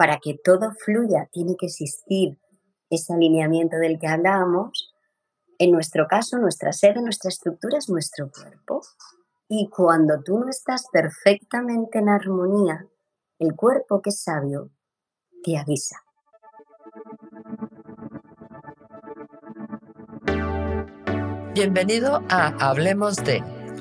para que todo fluya, tiene que existir ese alineamiento del que hablábamos. En nuestro caso, nuestra sede, nuestra estructura es nuestro cuerpo. Y cuando tú no estás perfectamente en armonía, el cuerpo que es sabio te avisa. Bienvenido a Hablemos de,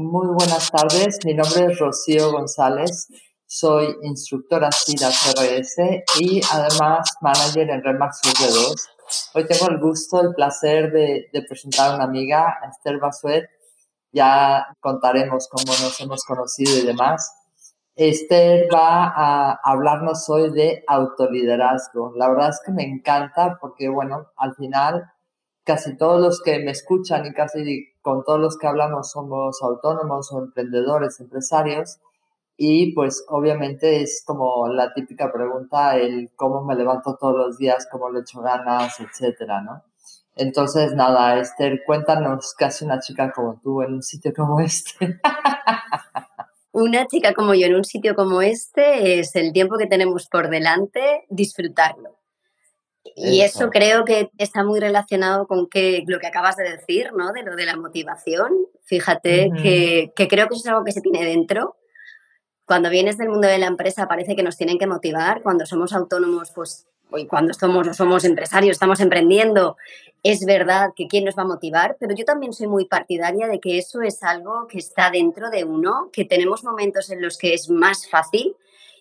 Muy buenas tardes, mi nombre es Rocío González, soy instructora CIDA CRS y además manager en Remax V2. Hoy tengo el gusto, el placer de, presentar a una amiga, Esther Basuet. Ya contaremos cómo nos hemos conocido y demás. Esther va a hablarnos hoy de autoliderazgo. La verdad es que me encanta porque, bueno, al final casi todos los que me escuchan y casi con todos los que hablamos somos autónomos o emprendedores, empresarios. Y pues obviamente es como la típica pregunta, el cómo me levanto todos los días, cómo le echo ganas, etcétera, ¿no? Entonces, nada, Esther, cuéntanos qué hace una chica como tú en un sitio como este. una chica como yo en un sitio como este es el tiempo que tenemos por delante, disfrutarlo. Y eso. creo que está muy relacionado con que, lo que acabas de decir, ¿no? De lo de la motivación. Fíjate que, que, creo que eso es algo que se tiene dentro. Cuando vienes del mundo de la empresa parece que nos tienen que motivar. Cuando somos autónomos, pues, y cuando somos, somos empresarios, estamos emprendiendo, es verdad que quién nos va a motivar, pero yo también soy muy partidaria de que eso es algo que está dentro de uno, que tenemos momentos en los que es más fácil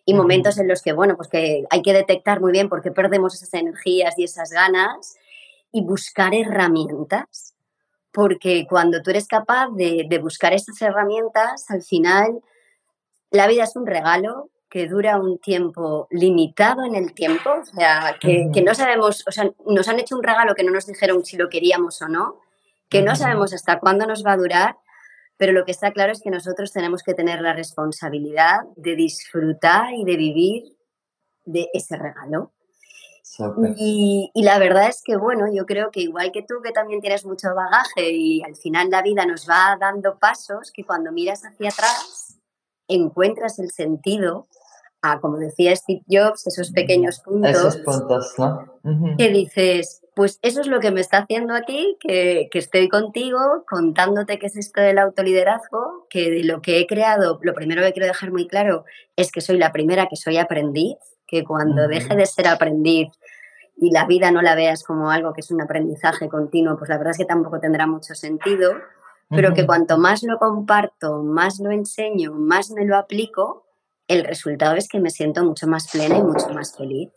y momentos en los que, bueno, pues que hay que detectar muy bien por qué perdemos esas energías y esas ganas y buscar herramientas. Porque cuando tú eres capaz de, buscar esas herramientas, al final la vida es un regalo que dura un tiempo limitado en el tiempo, o sea, que, que, no sabemos, o sea, nos han hecho un regalo que no nos dijeron si lo queríamos o no, que no sabemos hasta cuándo nos va a durar pero lo que está claro es que nosotros tenemos que tener la responsabilidad de disfrutar y de vivir de ese regalo. Y, y, la verdad es que, bueno, yo creo que igual que tú, que también tienes mucho bagaje y al final la vida nos va dando pasos, que cuando miras hacia atrás encuentras el sentido a, como decía Steve Jobs, esos pequeños puntos. Esos puntos, ¿no? Que dices, pues eso es lo que me está haciendo aquí, que, que, estoy contigo contándote qué es esto del autoliderazgo, que de lo que he creado, lo primero que quiero dejar muy claro es que soy la primera que soy aprendiz, que cuando deje de ser aprendiz y la vida no la veas como algo que es un aprendizaje continuo, pues la verdad es que tampoco tendrá mucho sentido, pero que cuanto más lo comparto, más lo enseño, más me lo aplico, el resultado es que me siento mucho más plena y mucho más feliz.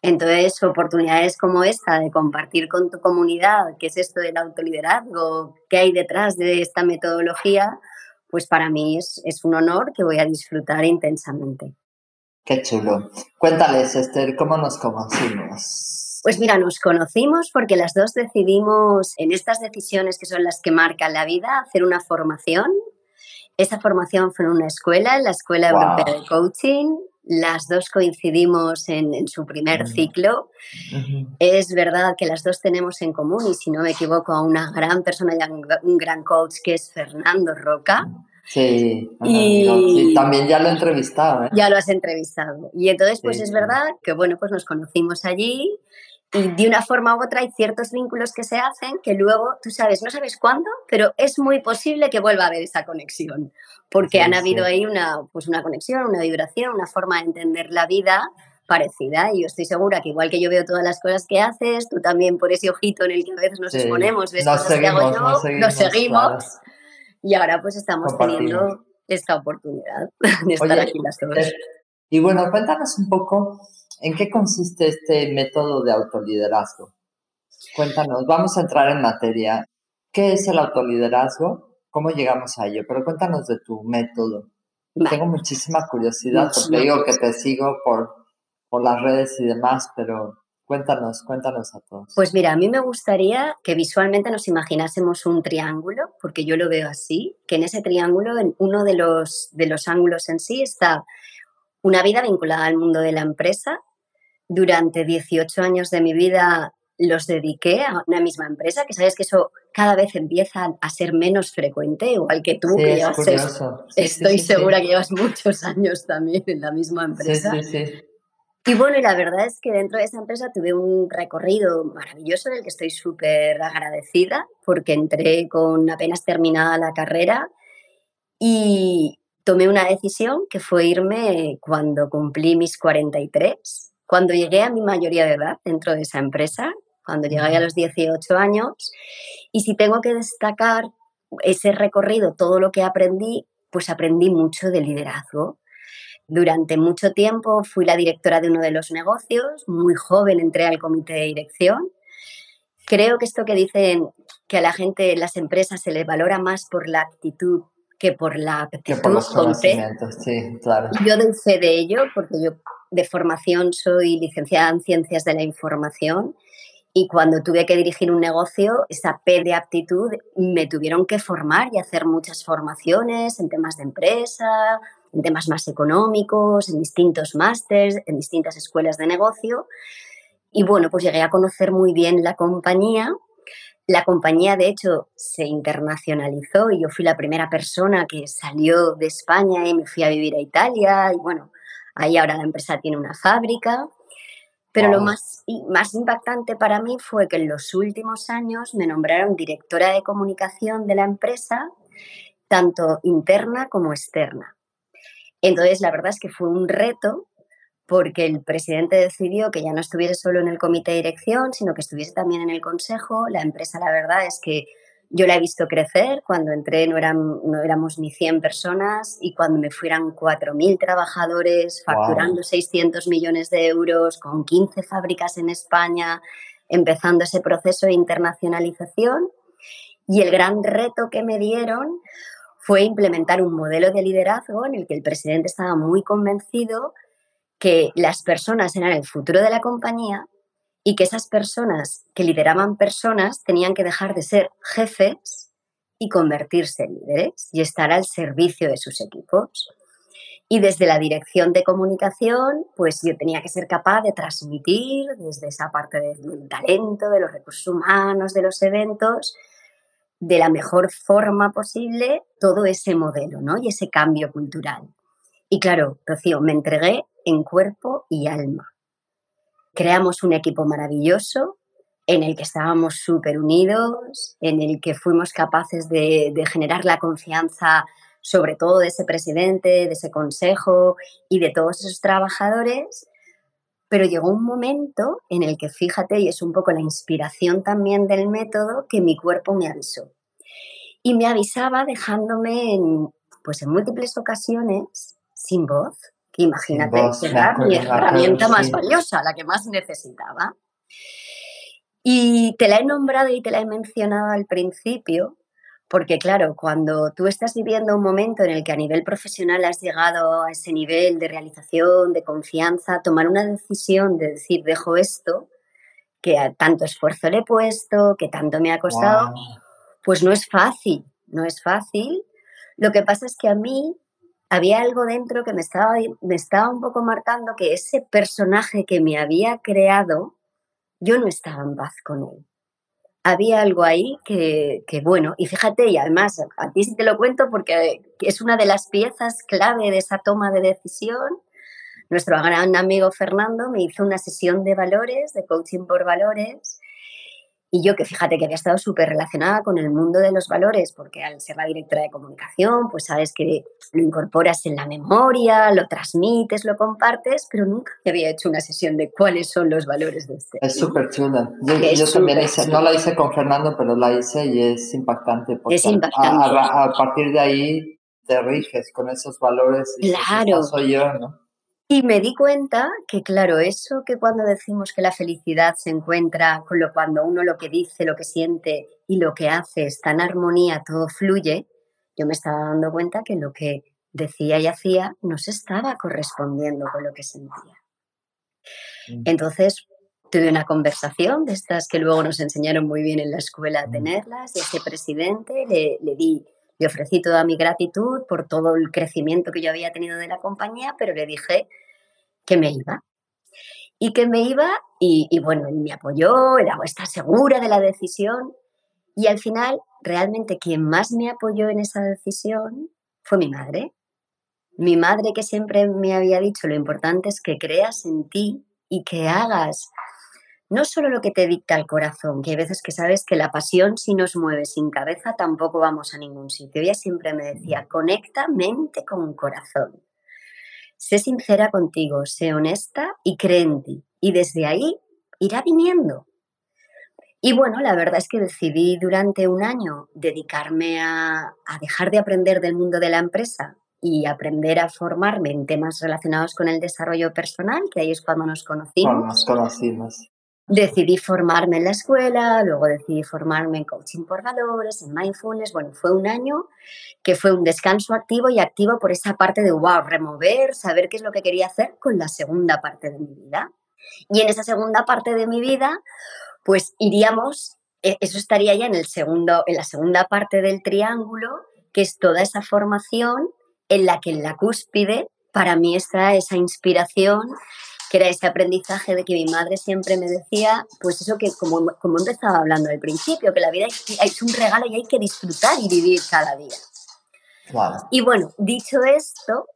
Entonces, oportunidades como esta de compartir con tu comunidad qué es esto del autoliderazgo, qué hay detrás de esta metodología, pues para mí es, es un honor que voy a disfrutar intensamente. Qué chulo. Cuéntales, Esther, ¿cómo nos conocimos? Pues mira, nos conocimos porque las dos decidimos en estas decisiones que son las que marcan la vida hacer una formación esa formación fue en una escuela, en la Escuela Europea de Coaching. Las dos coincidimos en, su primer ciclo. Es verdad que las dos tenemos en común, y si no me equivoco, a una gran persona y un gran coach que es Fernando Roca. Sí, y también ya lo he entrevistado. ¿eh? Ya lo has entrevistado. Y entonces, pues es verdad que, bueno, pues nos conocimos allí y de una forma u otra hay ciertos vínculos que se hacen que luego, tú sabes, no sabes cuándo, pero es muy posible que vuelva a haber esa conexión, porque han habido ahí una, pues una conexión, una vibración, una forma de entender la vida parecida y yo estoy segura que igual que yo veo todas las cosas que haces, tú también por ese ojito en el que a veces nos exponemos, ves nos seguimos, nos seguimos, y ahora pues estamos teniendo esta oportunidad de estar aquí las dos. Eh, y bueno, cuéntanos un poco ¿En qué consiste este método de autoliderazgo? Cuéntanos, vamos a entrar en materia. ¿Qué es el autoliderazgo? ¿Cómo llegamos a ello? Pero cuéntanos de tu método. Tengo muchísima curiosidad porque digo que te sigo por, por las redes y demás, pero Cuéntanos, cuéntanos a todos. Pues mira, a mí me gustaría que visualmente nos imaginásemos un triángulo, porque yo lo veo así, que en ese triángulo, en uno de los, de los ángulos en sí, está una vida vinculada al mundo de la empresa. Durante 18 años de mi vida los dediqué a una misma empresa, que sabes que eso cada vez empieza a ser menos frecuente, igual que tú, que llevas, estoy segura que llevas muchos años también en la misma empresa. Y bueno, y la verdad es que dentro de esa empresa tuve un recorrido maravilloso del que estoy súper agradecida, porque entré con apenas terminada la carrera y tomé una decisión que fue irme cuando cumplí mis 43, cuando llegué a mi mayoría de edad dentro de esa empresa, cuando llegué a los 18 años. Y si tengo que destacar ese recorrido, todo lo que aprendí, pues aprendí mucho de liderazgo. Durante mucho tiempo fui la directora de uno de los negocios, muy joven entré al comité de dirección. Creo que esto que dicen que a la gente en las empresas se les valora más por la actitud que por la aptitud. Que por los conocimientos, sí, claro. Yo fe de ello porque yo de formación soy licenciada en Ciencias de la Información y cuando tuve que dirigir un negocio, esa P de aptitud me tuvieron que formar y hacer muchas formaciones en temas de empresa, en temas más económicos, en distintos másters, en distintas escuelas de negocio. Y bueno, pues llegué a conocer muy bien la compañía. La compañía, de hecho, se internacionalizó y yo fui la primera persona que salió de España y me fui a vivir a Italia. Y bueno, ahí ahora la empresa tiene una fábrica. Pero lo más, más impactante para mí fue que en los últimos años me nombraron directora de comunicación de la empresa, tanto interna como externa. Entonces, la verdad es que fue un reto porque el presidente decidió que ya no estuviese solo en el comité de dirección, sino que estuviese también en el consejo. La empresa, la verdad es que yo la he visto crecer. Cuando entré no, eran, no éramos ni 100 personas y cuando me fueran 4.000 trabajadores facturando 600 millones de euros con 15 fábricas en España, empezando ese proceso de internacionalización. Y el gran reto que me dieron fue implementar un modelo de liderazgo en el que el presidente estaba muy convencido que las personas eran el futuro de la compañía y que esas personas que lideraban personas tenían que dejar de ser jefes y convertirse en líderes y estar al servicio de sus equipos. Y desde la dirección de comunicación, pues yo tenía que ser capaz de transmitir desde esa parte del talento, de los recursos humanos, de los eventos, de la mejor forma posible todo ese modelo ¿no? y ese cambio cultural. Y claro, Rocío, me entregué en cuerpo y alma. Creamos un equipo maravilloso en el que estábamos súper unidos, en el que fuimos capaces de, generar la confianza sobre todo de ese presidente, de ese consejo y de todos esos trabajadores, pero llegó un momento en el que, fíjate, y es un poco la inspiración también del método, que mi cuerpo me avisó. Y me avisaba dejándome pues en múltiples ocasiones sin voz, que imagínate, era mi herramienta más valiosa, la que más necesitaba. Y te la he nombrado y te la he mencionado al principio, porque claro, cuando tú estás viviendo un momento en el que a nivel profesional has llegado a ese nivel de realización, de confianza, tomar una decisión de decir, dejo esto, que a tanto esfuerzo le he puesto, que tanto me ha costado, pues no es fácil, no es fácil. Lo que pasa es que a mí había algo dentro que me estaba, me estaba un poco marcando que ese personaje que me había creado, yo no estaba en paz con él había algo ahí que, bueno, y fíjate, y además a ti sí te lo cuento porque es una de las piezas clave de esa toma de decisión. Nuestro gran amigo Fernando me hizo una sesión de valores, de coaching por valores, y yo que fíjate que había estado súper relacionada con el mundo de los valores, porque al ser la directora de comunicación, pues sabes que lo incorporas en la memoria, lo transmites, lo compartes, pero nunca había hecho una sesión de cuáles son los valores de este. Es súper chula. Yo, también hice, no la hice con Fernando, pero la hice y es impactante. es impactante. A, partir de ahí te riges con esos valores. Y claro. Soy yo, ¿no? Y me di cuenta que, claro, eso que cuando decimos que la felicidad se encuentra con lo cuando uno lo que dice, lo que siente y lo que hace está en armonía, todo fluye, yo me estaba dando cuenta que lo que decía y hacía no se estaba correspondiendo con lo que sentía. Mm. Entonces, tuve una conversación de estas que luego nos enseñaron muy bien en la escuela a tenerlas y a ese presidente le, le di, le ofrecí toda mi gratitud por todo el crecimiento que yo había tenido de la compañía, pero le dije que me iba. Y que me iba y, bueno, él me apoyó, era, está segura de la decisión. Y al final, realmente quien más me apoyó en esa decisión fue mi madre. Mi madre que siempre me había dicho, lo importante es que creas en ti y que hagas no solo lo que te dicta el corazón, que hay veces que sabes que la pasión si nos mueve sin cabeza tampoco vamos a ningún sitio. Ella siempre me decía, conecta mente con corazón. Sé sincera contigo, sé honesta y cree en ti. Y desde ahí irá viniendo. Y bueno, la verdad es que decidí durante un año dedicarme a, a dejar de aprender del mundo de la empresa y aprender a formarme en temas relacionados con el desarrollo personal, que ahí es cuando nos conocimos. Cuando nos conocimos. Decidí formarme en la escuela, luego decidí formarme en coaching por valores, en mindfulness. Bueno, fue un año que fue un descanso activo y activo por esa parte de, wow, remover, saber qué es lo que quería hacer con la segunda parte de mi vida. Y en esa segunda parte de mi vida, pues iríamos, e, eso estaría ya en, el segundo, en la segunda parte del triángulo, que es toda esa formación en la que en la cúspide para mí está esa inspiración que era ese aprendizaje de que mi madre siempre me decía, pues eso que como, como empezaba hablando al principio, que la vida es, un regalo y hay que disfrutar y vivir cada día. Y bueno, dicho esto,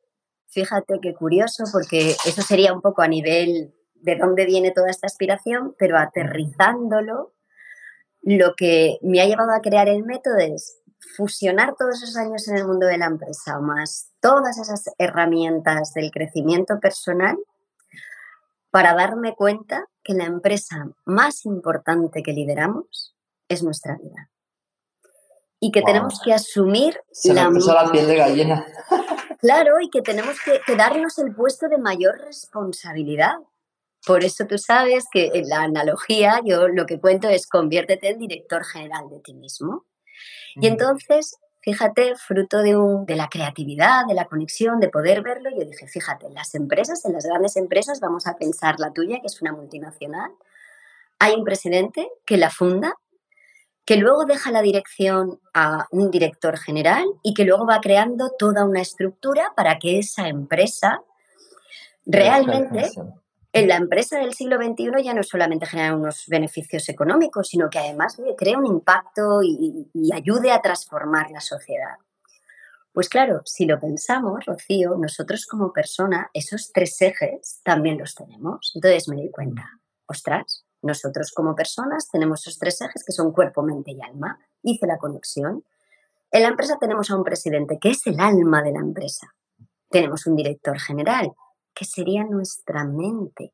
fíjate qué curioso, porque eso sería un poco a nivel de dónde viene toda esta aspiración, pero aterrizándolo, lo que me ha llevado a crear el método es fusionar todos esos años en el mundo de la empresa, más todas esas herramientas del crecimiento personal para darme cuenta que la empresa más importante que lideramos es nuestra vida. Y que tenemos que asumir la, la piel de gallina. Claro, y que tenemos que, que, darnos el puesto de mayor responsabilidad. Por eso tú sabes que en la analogía yo lo que cuento es conviértete en director general de ti mismo. Y entonces fíjate, fruto de, un, de la creatividad, de la conexión, de poder verlo, yo dije, fíjate, en las empresas, en las grandes empresas, vamos a pensar la tuya, que es una multinacional, hay un presidente que la funda, que luego deja la dirección a un director general y que luego va creando toda una estructura para que esa empresa realmente en la empresa del siglo XXI ya no solamente genera unos beneficios económicos, sino que además crea un impacto y, y, ayude a transformar la sociedad. Pues claro, si lo pensamos, Rocío, nosotros como persona, esos tres ejes también los tenemos. Entonces me di cuenta, ostras, nosotros como personas tenemos esos tres ejes que son cuerpo, mente y alma. Hice la conexión. En la empresa tenemos a un presidente que es el alma de la empresa. Tenemos un director general que sería nuestra mente.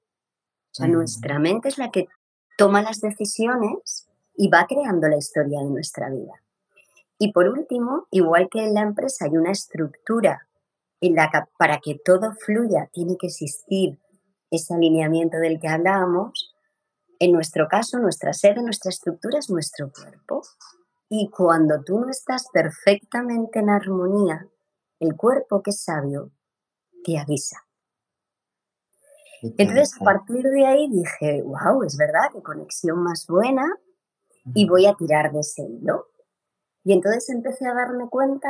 O sea, nuestra mente es la que toma las decisiones y va creando la historia de nuestra vida. Y por último, igual que en la empresa hay una estructura en la que para que todo fluya tiene que existir ese alineamiento del que hablábamos, en nuestro caso, nuestra sede, nuestra estructura es nuestro cuerpo. Y cuando tú no estás perfectamente en armonía, el cuerpo que es sabio te avisa. Entonces, a partir de ahí dije, wow, es verdad, qué conexión más buena y voy a tirar de ese hilo. Y entonces empecé a darme cuenta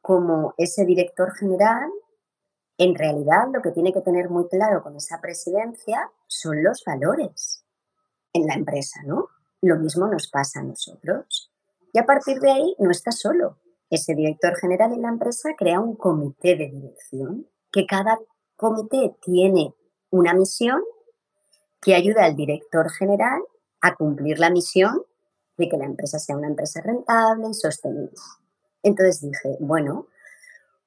como ese director general, en realidad lo que tiene que tener muy claro con esa presidencia son los valores en la empresa, ¿no? Lo mismo nos pasa a nosotros. Y a partir de ahí no está solo. Ese director general en la empresa crea un comité de dirección, que cada comité tiene una misión que ayuda al director general a cumplir la misión de que la empresa sea una empresa rentable y sostenible. Entonces dije, bueno,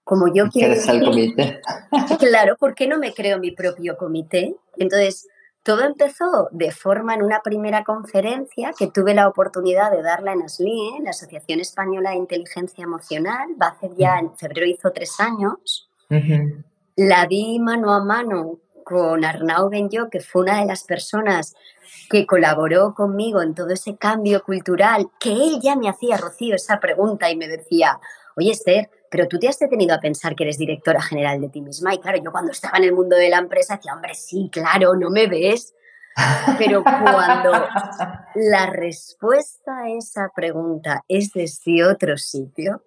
como yo quiero... el comité? claro, ¿por qué no me creo mi propio comité? Entonces, todo empezó de forma en una primera conferencia que tuve la oportunidad de darla en ASLI, la Asociación Española de Inteligencia Emocional, va a hacer ya, en febrero hizo tres años. La di mano a mano con Arnau Benyo, que fue una de las personas que colaboró conmigo en todo ese cambio cultural, que él ya me hacía, Rocío, esa pregunta y me decía, oye Esther, pero tú te has detenido a pensar que eres directora general de ti misma. Y claro, yo cuando estaba en el mundo de la empresa decía, hombre, sí, claro, no me ves. Pero cuando la respuesta a esa pregunta es desde otro sitio,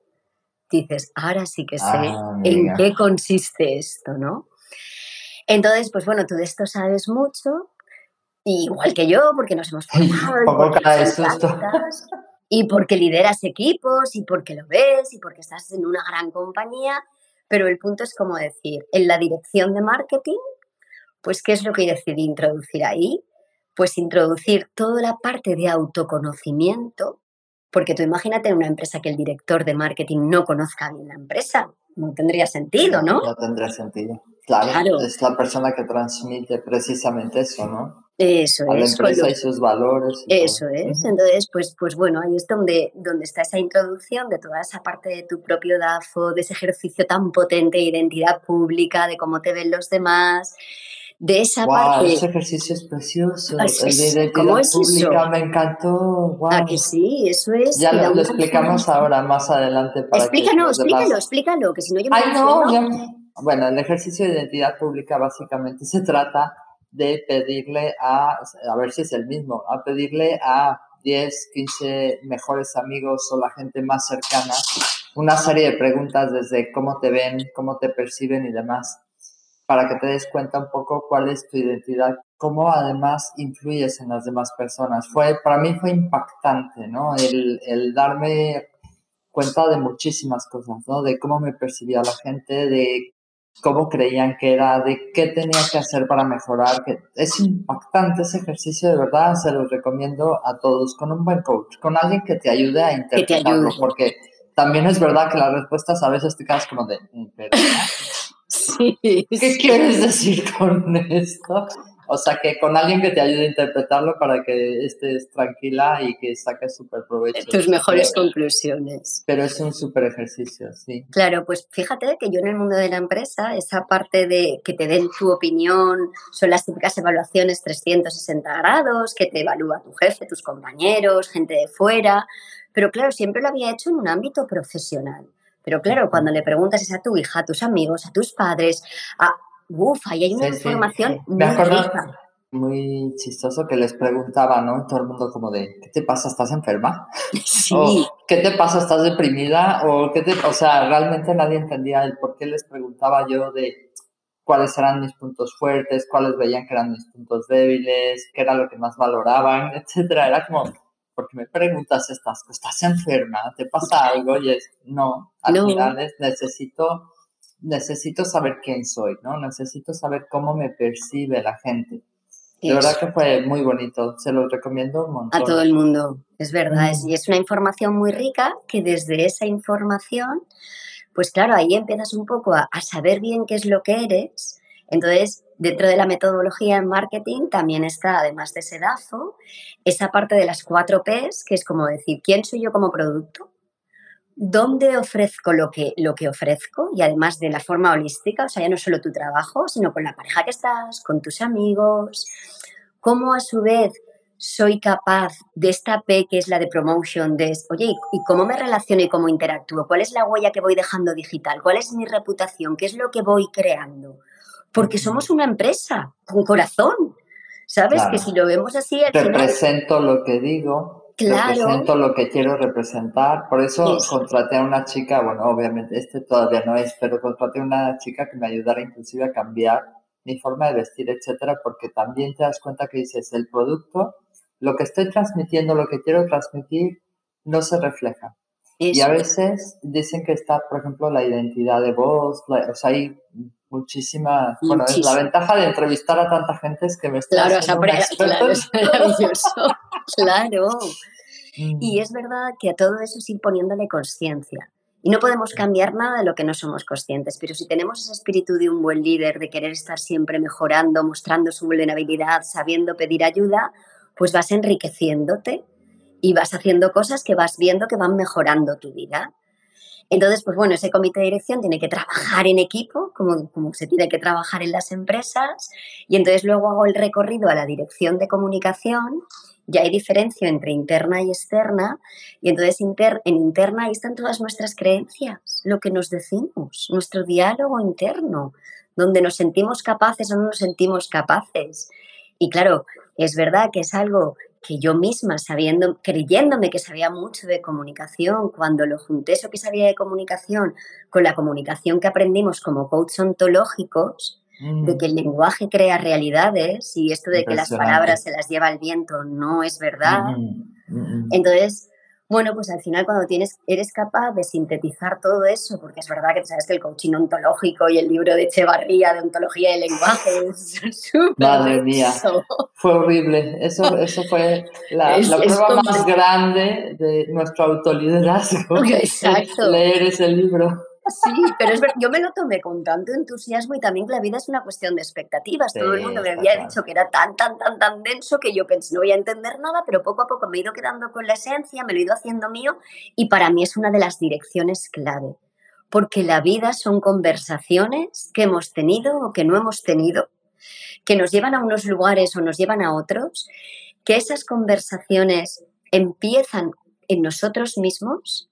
dices, ahora sí que sé Ah, en qué consiste esto, ¿no? Entonces, pues bueno, tú de esto sabes mucho, igual que yo, porque nos hemos formado, y porque y lideras equipos, y porque lo ves, y porque estás en una gran compañía, pero el punto es como decir, en la dirección de marketing, pues ¿qué es lo que decidí introducir ahí? Pues introducir toda la parte de autoconocimiento, porque tú imagínate en una empresa que el director de marketing no conozca bien la empresa, no tendría sentido, ¿no? No tendría sentido. Claro, Claro. es la persona que transmite precisamente eso, ¿no? Eso A la es. empresa lo- y sus valores. y Eso todo. es. Entonces, pues, pues bueno, ahí es donde, donde está esa introducción de toda esa parte de tu propio DAFO, de ese ejercicio tan potente de identidad pública, de cómo te ven los demás, de esa Wow, parte. ese ejercicio es precioso. Es- El es- de ¿cómo identidad es eso? pública me encantó. Wow. ¿A que sí? Eso es. Ya lo, explicamos ahora más adelante para Explícanos, que demás- explícalo, explícalo, que si no yo me Ay, no, ya- Bueno, el ejercicio de identidad pública básicamente se trata de pedirle a, a ver si es el mismo, a pedirle a 10, 15 mejores amigos o la gente más cercana una serie de preguntas desde cómo te ven, cómo te perciben y demás, para que te des cuenta un poco cuál es tu identidad, cómo además influyes en las demás personas. Fue, para mí fue impactante, ¿no? El, el darme cuenta de muchísimas cosas, ¿no? De cómo me percibía la gente, de cómo creían que era, de qué tenía que hacer para mejorar. Que es impactante ese ejercicio, de verdad, se los recomiendo a todos, con un buen coach, con alguien que te ayude a interpretarlo, ayude. porque también es verdad que las respuestas a veces te quedas como de, "Mm, pero, Sí, ¿qué sí. quieres decir con esto? O sea, que con alguien que te ayude a interpretarlo para que estés tranquila y que saques súper provecho. Tus mejores Pero- conclusiones. Pero es un súper ejercicio, sí. Claro, pues fíjate que yo en el mundo de la empresa, esa parte de que te den tu opinión, son las típicas evaluaciones 360 grados, que te evalúa tu jefe, tus compañeros, gente de fuera, pero claro, siempre lo había hecho en un ámbito profesional. Pero claro, cuando le preguntas es a tu hija, a tus amigos, a tus padres, a... Uf, ahí hay una Sí, sí. información muy Me acuerdo rica. muy chistoso que les preguntaba, ¿no? Todo el mundo como de, ¿qué te pasa? ¿Estás enferma? Sí, O, ¿qué te pasa? ¿Estás deprimida? O, ¿qué te... o sea, realmente nadie entendía el por qué les preguntaba yo de cuáles eran mis puntos fuertes, cuáles veían que eran mis puntos débiles, qué era lo que más valoraban, etcétera. Era como, ¿por qué me preguntas estas cosas? ¿Estás enferma? ¿Te pasa algo? Y es, no, al No. final es, necesito, necesito saber quién soy, ¿no? Necesito saber cómo me percibe la gente. De eso. verdad que fue muy bonito, se los recomiendo un montón. a todo el mundo, es verdad. es- y es una información muy rica que desde esa información, pues claro, ahí empiezas un poco a, a saber bien qué es lo que eres. Entonces, dentro de la metodología en marketing también está, además de ese DAFO, esa parte de las cuatro Ps, que es como decir, ¿quién soy yo como producto? ¿Dónde ofrezco lo que, lo que ofrezco? Y además de la forma holística, o sea, ya no solo tu trabajo, sino con la pareja que estás, con tus amigos. ¿Cómo a su vez soy capaz de esta P que es la de promotion, de, oye, ¿y- ¿y cómo me relaciono y cómo interactúo? ¿Cuál es la huella que voy dejando digital? ¿Cuál es mi reputación? ¿Qué es lo que voy creando? Porque somos una empresa con corazón, ¿sabes? Claro. Que si lo vemos así, al final, represento lo que digo, Claro. represento lo que quiero representar. Por eso Eso. contraté a una chica, bueno, obviamente este todavía no es, pero contraté a una chica que me ayudara inclusive a cambiar mi forma de vestir, etcétera, porque también te das cuenta que dices, el producto, lo que estoy transmitiendo, lo que quiero transmitir, no se refleja. Y a eso. veces dicen que está, por ejemplo, la identidad de voz, la- o sea, hay muchísimas, bueno, es la Muchísimo. ventaja de entrevistar a tanta gente es que me estoy Claro, haciendo claro, es maravilloso. Claro. Mm. Y es verdad que a todo eso es ir poniéndole conciencia. Y no podemos cambiar nada de lo que no somos conscientes, pero si tenemos ese espíritu de un buen líder, de querer estar siempre mejorando, mostrando su vulnerabilidad, sabiendo pedir ayuda, pues vas enriqueciéndote y vas haciendo cosas que vas viendo que van mejorando tu vida. Entonces, pues bueno, ese comité de dirección tiene que trabajar en equipo, como, como se tiene que trabajar en las empresas, y entonces luego hago el recorrido a la dirección de comunicación, ya hay diferencia entre interna y externa, y entonces inter- en interna ahí están todas nuestras creencias, lo que nos decimos, nuestro diálogo interno, donde nos sentimos capaces o no nos sentimos capaces. Y claro, es verdad que es algo que yo misma, sabiendo, creyéndome que sabía mucho de comunicación, cuando lo junté eso que sabía de comunicación con la comunicación que aprendimos como coach ontológicos, de que el lenguaje crea realidades y esto de que las palabras se las lleva el viento no es verdad. Entonces, bueno, pues al final cuando tienes, eres capaz de sintetizar todo eso, porque es verdad que sabes que el coaching ontológico y el libro de Echevarría de ontología del lenguaje es súper Madre mía, fue horrible. Eso, eso fue la, prueba más grande de nuestro autoliderazgo. Exacto. Leer ese libro. Sí, pero es verdad, yo me lo tomé con tanto entusiasmo y también que la vida es una cuestión de expectativas. Todo el mundo me había dicho que era tan, tan, tan, tan denso que yo pensé, no voy a entender nada, pero poco a poco me he ido quedando con la esencia, me lo he ido haciendo mío y para mí es una de las direcciones clave. Porque la vida son conversaciones que hemos tenido o que no hemos tenido, que nos llevan a unos lugares o nos llevan a otros, que esas conversaciones empiezan en nosotros mismos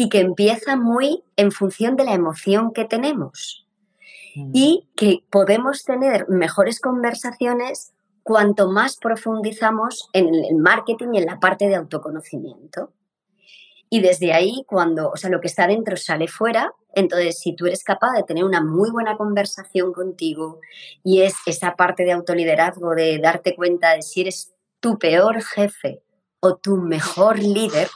y que empieza muy en función de la emoción que tenemos. Mm. Y que podemos tener mejores conversaciones cuanto más profundizamos en el marketing y en la parte de autoconocimiento. Y desde ahí, cuando, o sea, lo que está dentro sale fuera, entonces si tú eres capaz de tener una muy buena conversación contigo y es esa parte de autoliderazgo, de darte cuenta de si eres tu peor jefe o tu mejor líder,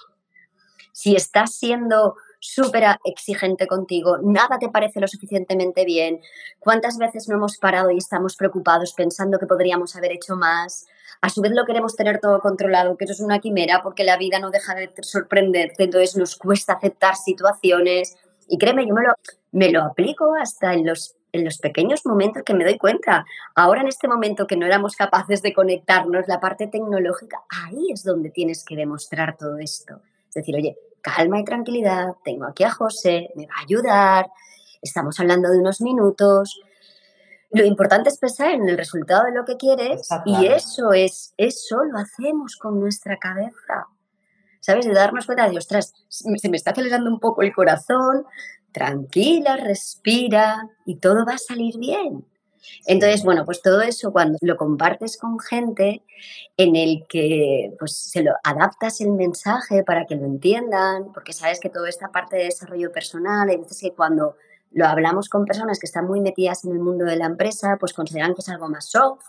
si estás siendo súper exigente contigo, nada te parece lo suficientemente bien, cuántas veces no hemos parado y estamos preocupados pensando que podríamos haber hecho más, a su vez lo queremos tener todo controlado, que eso es una quimera porque la vida no deja de sorprenderte, entonces nos cuesta aceptar situaciones y créeme, yo me lo, me lo aplico hasta en los en los pequeños momentos que me doy cuenta. Ahora en este momento que no éramos capaces de conectarnos, la parte tecnológica, ahí es donde tienes que demostrar todo esto. Decir, oye, calma y tranquilidad, tengo aquí a José, me va a ayudar, estamos hablando de unos minutos. Lo importante es pensar en el resultado de lo que quieres y eso es, eso lo hacemos con nuestra cabeza. ¿Sabes? De darnos cuenta de, ostras, se me está acelerando un poco el corazón, tranquila, respira y todo va a salir bien. Entonces, bueno, pues todo eso cuando lo compartes con gente en el que pues se lo adaptas el mensaje para que lo entiendan, porque sabes que toda esta parte de desarrollo personal, veces que cuando lo hablamos con personas que están muy metidas en el mundo de la empresa, pues consideran que es algo más soft.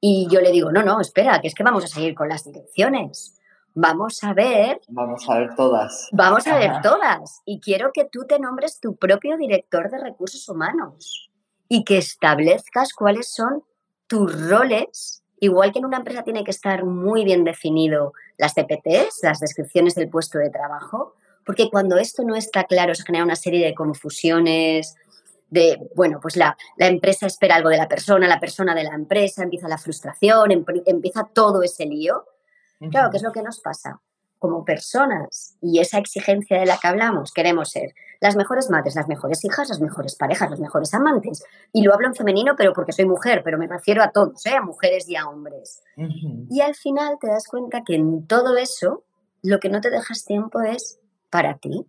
Y yo le digo, no, no, espera, que es que vamos a seguir con las direcciones. Vamos a ver. Vamos a ver todas. Vamos a ver todas. Y quiero que tú te nombres tu propio director de recursos humanos y que establezcas cuáles son tus roles. Igual que en una empresa tiene que estar muy bien definido las CPTs, las descripciones del puesto de trabajo, porque cuando esto no está claro se genera una serie de confusiones, de, bueno, pues la, la, empresa espera algo de la persona, la persona de la empresa, empieza la frustración, empieza todo ese lío. Claro, ¿qué es lo que nos pasa? Como personas y esa exigencia de la que hablamos, queremos ser las mejores madres, las mejores hijas, las mejores parejas, los mejores amantes. Y lo hablo en femenino, pero porque soy mujer, pero me refiero a todos, ¿eh? a mujeres y a hombres. Y al final te das cuenta que en todo eso lo que no te dejas tiempo es para ti.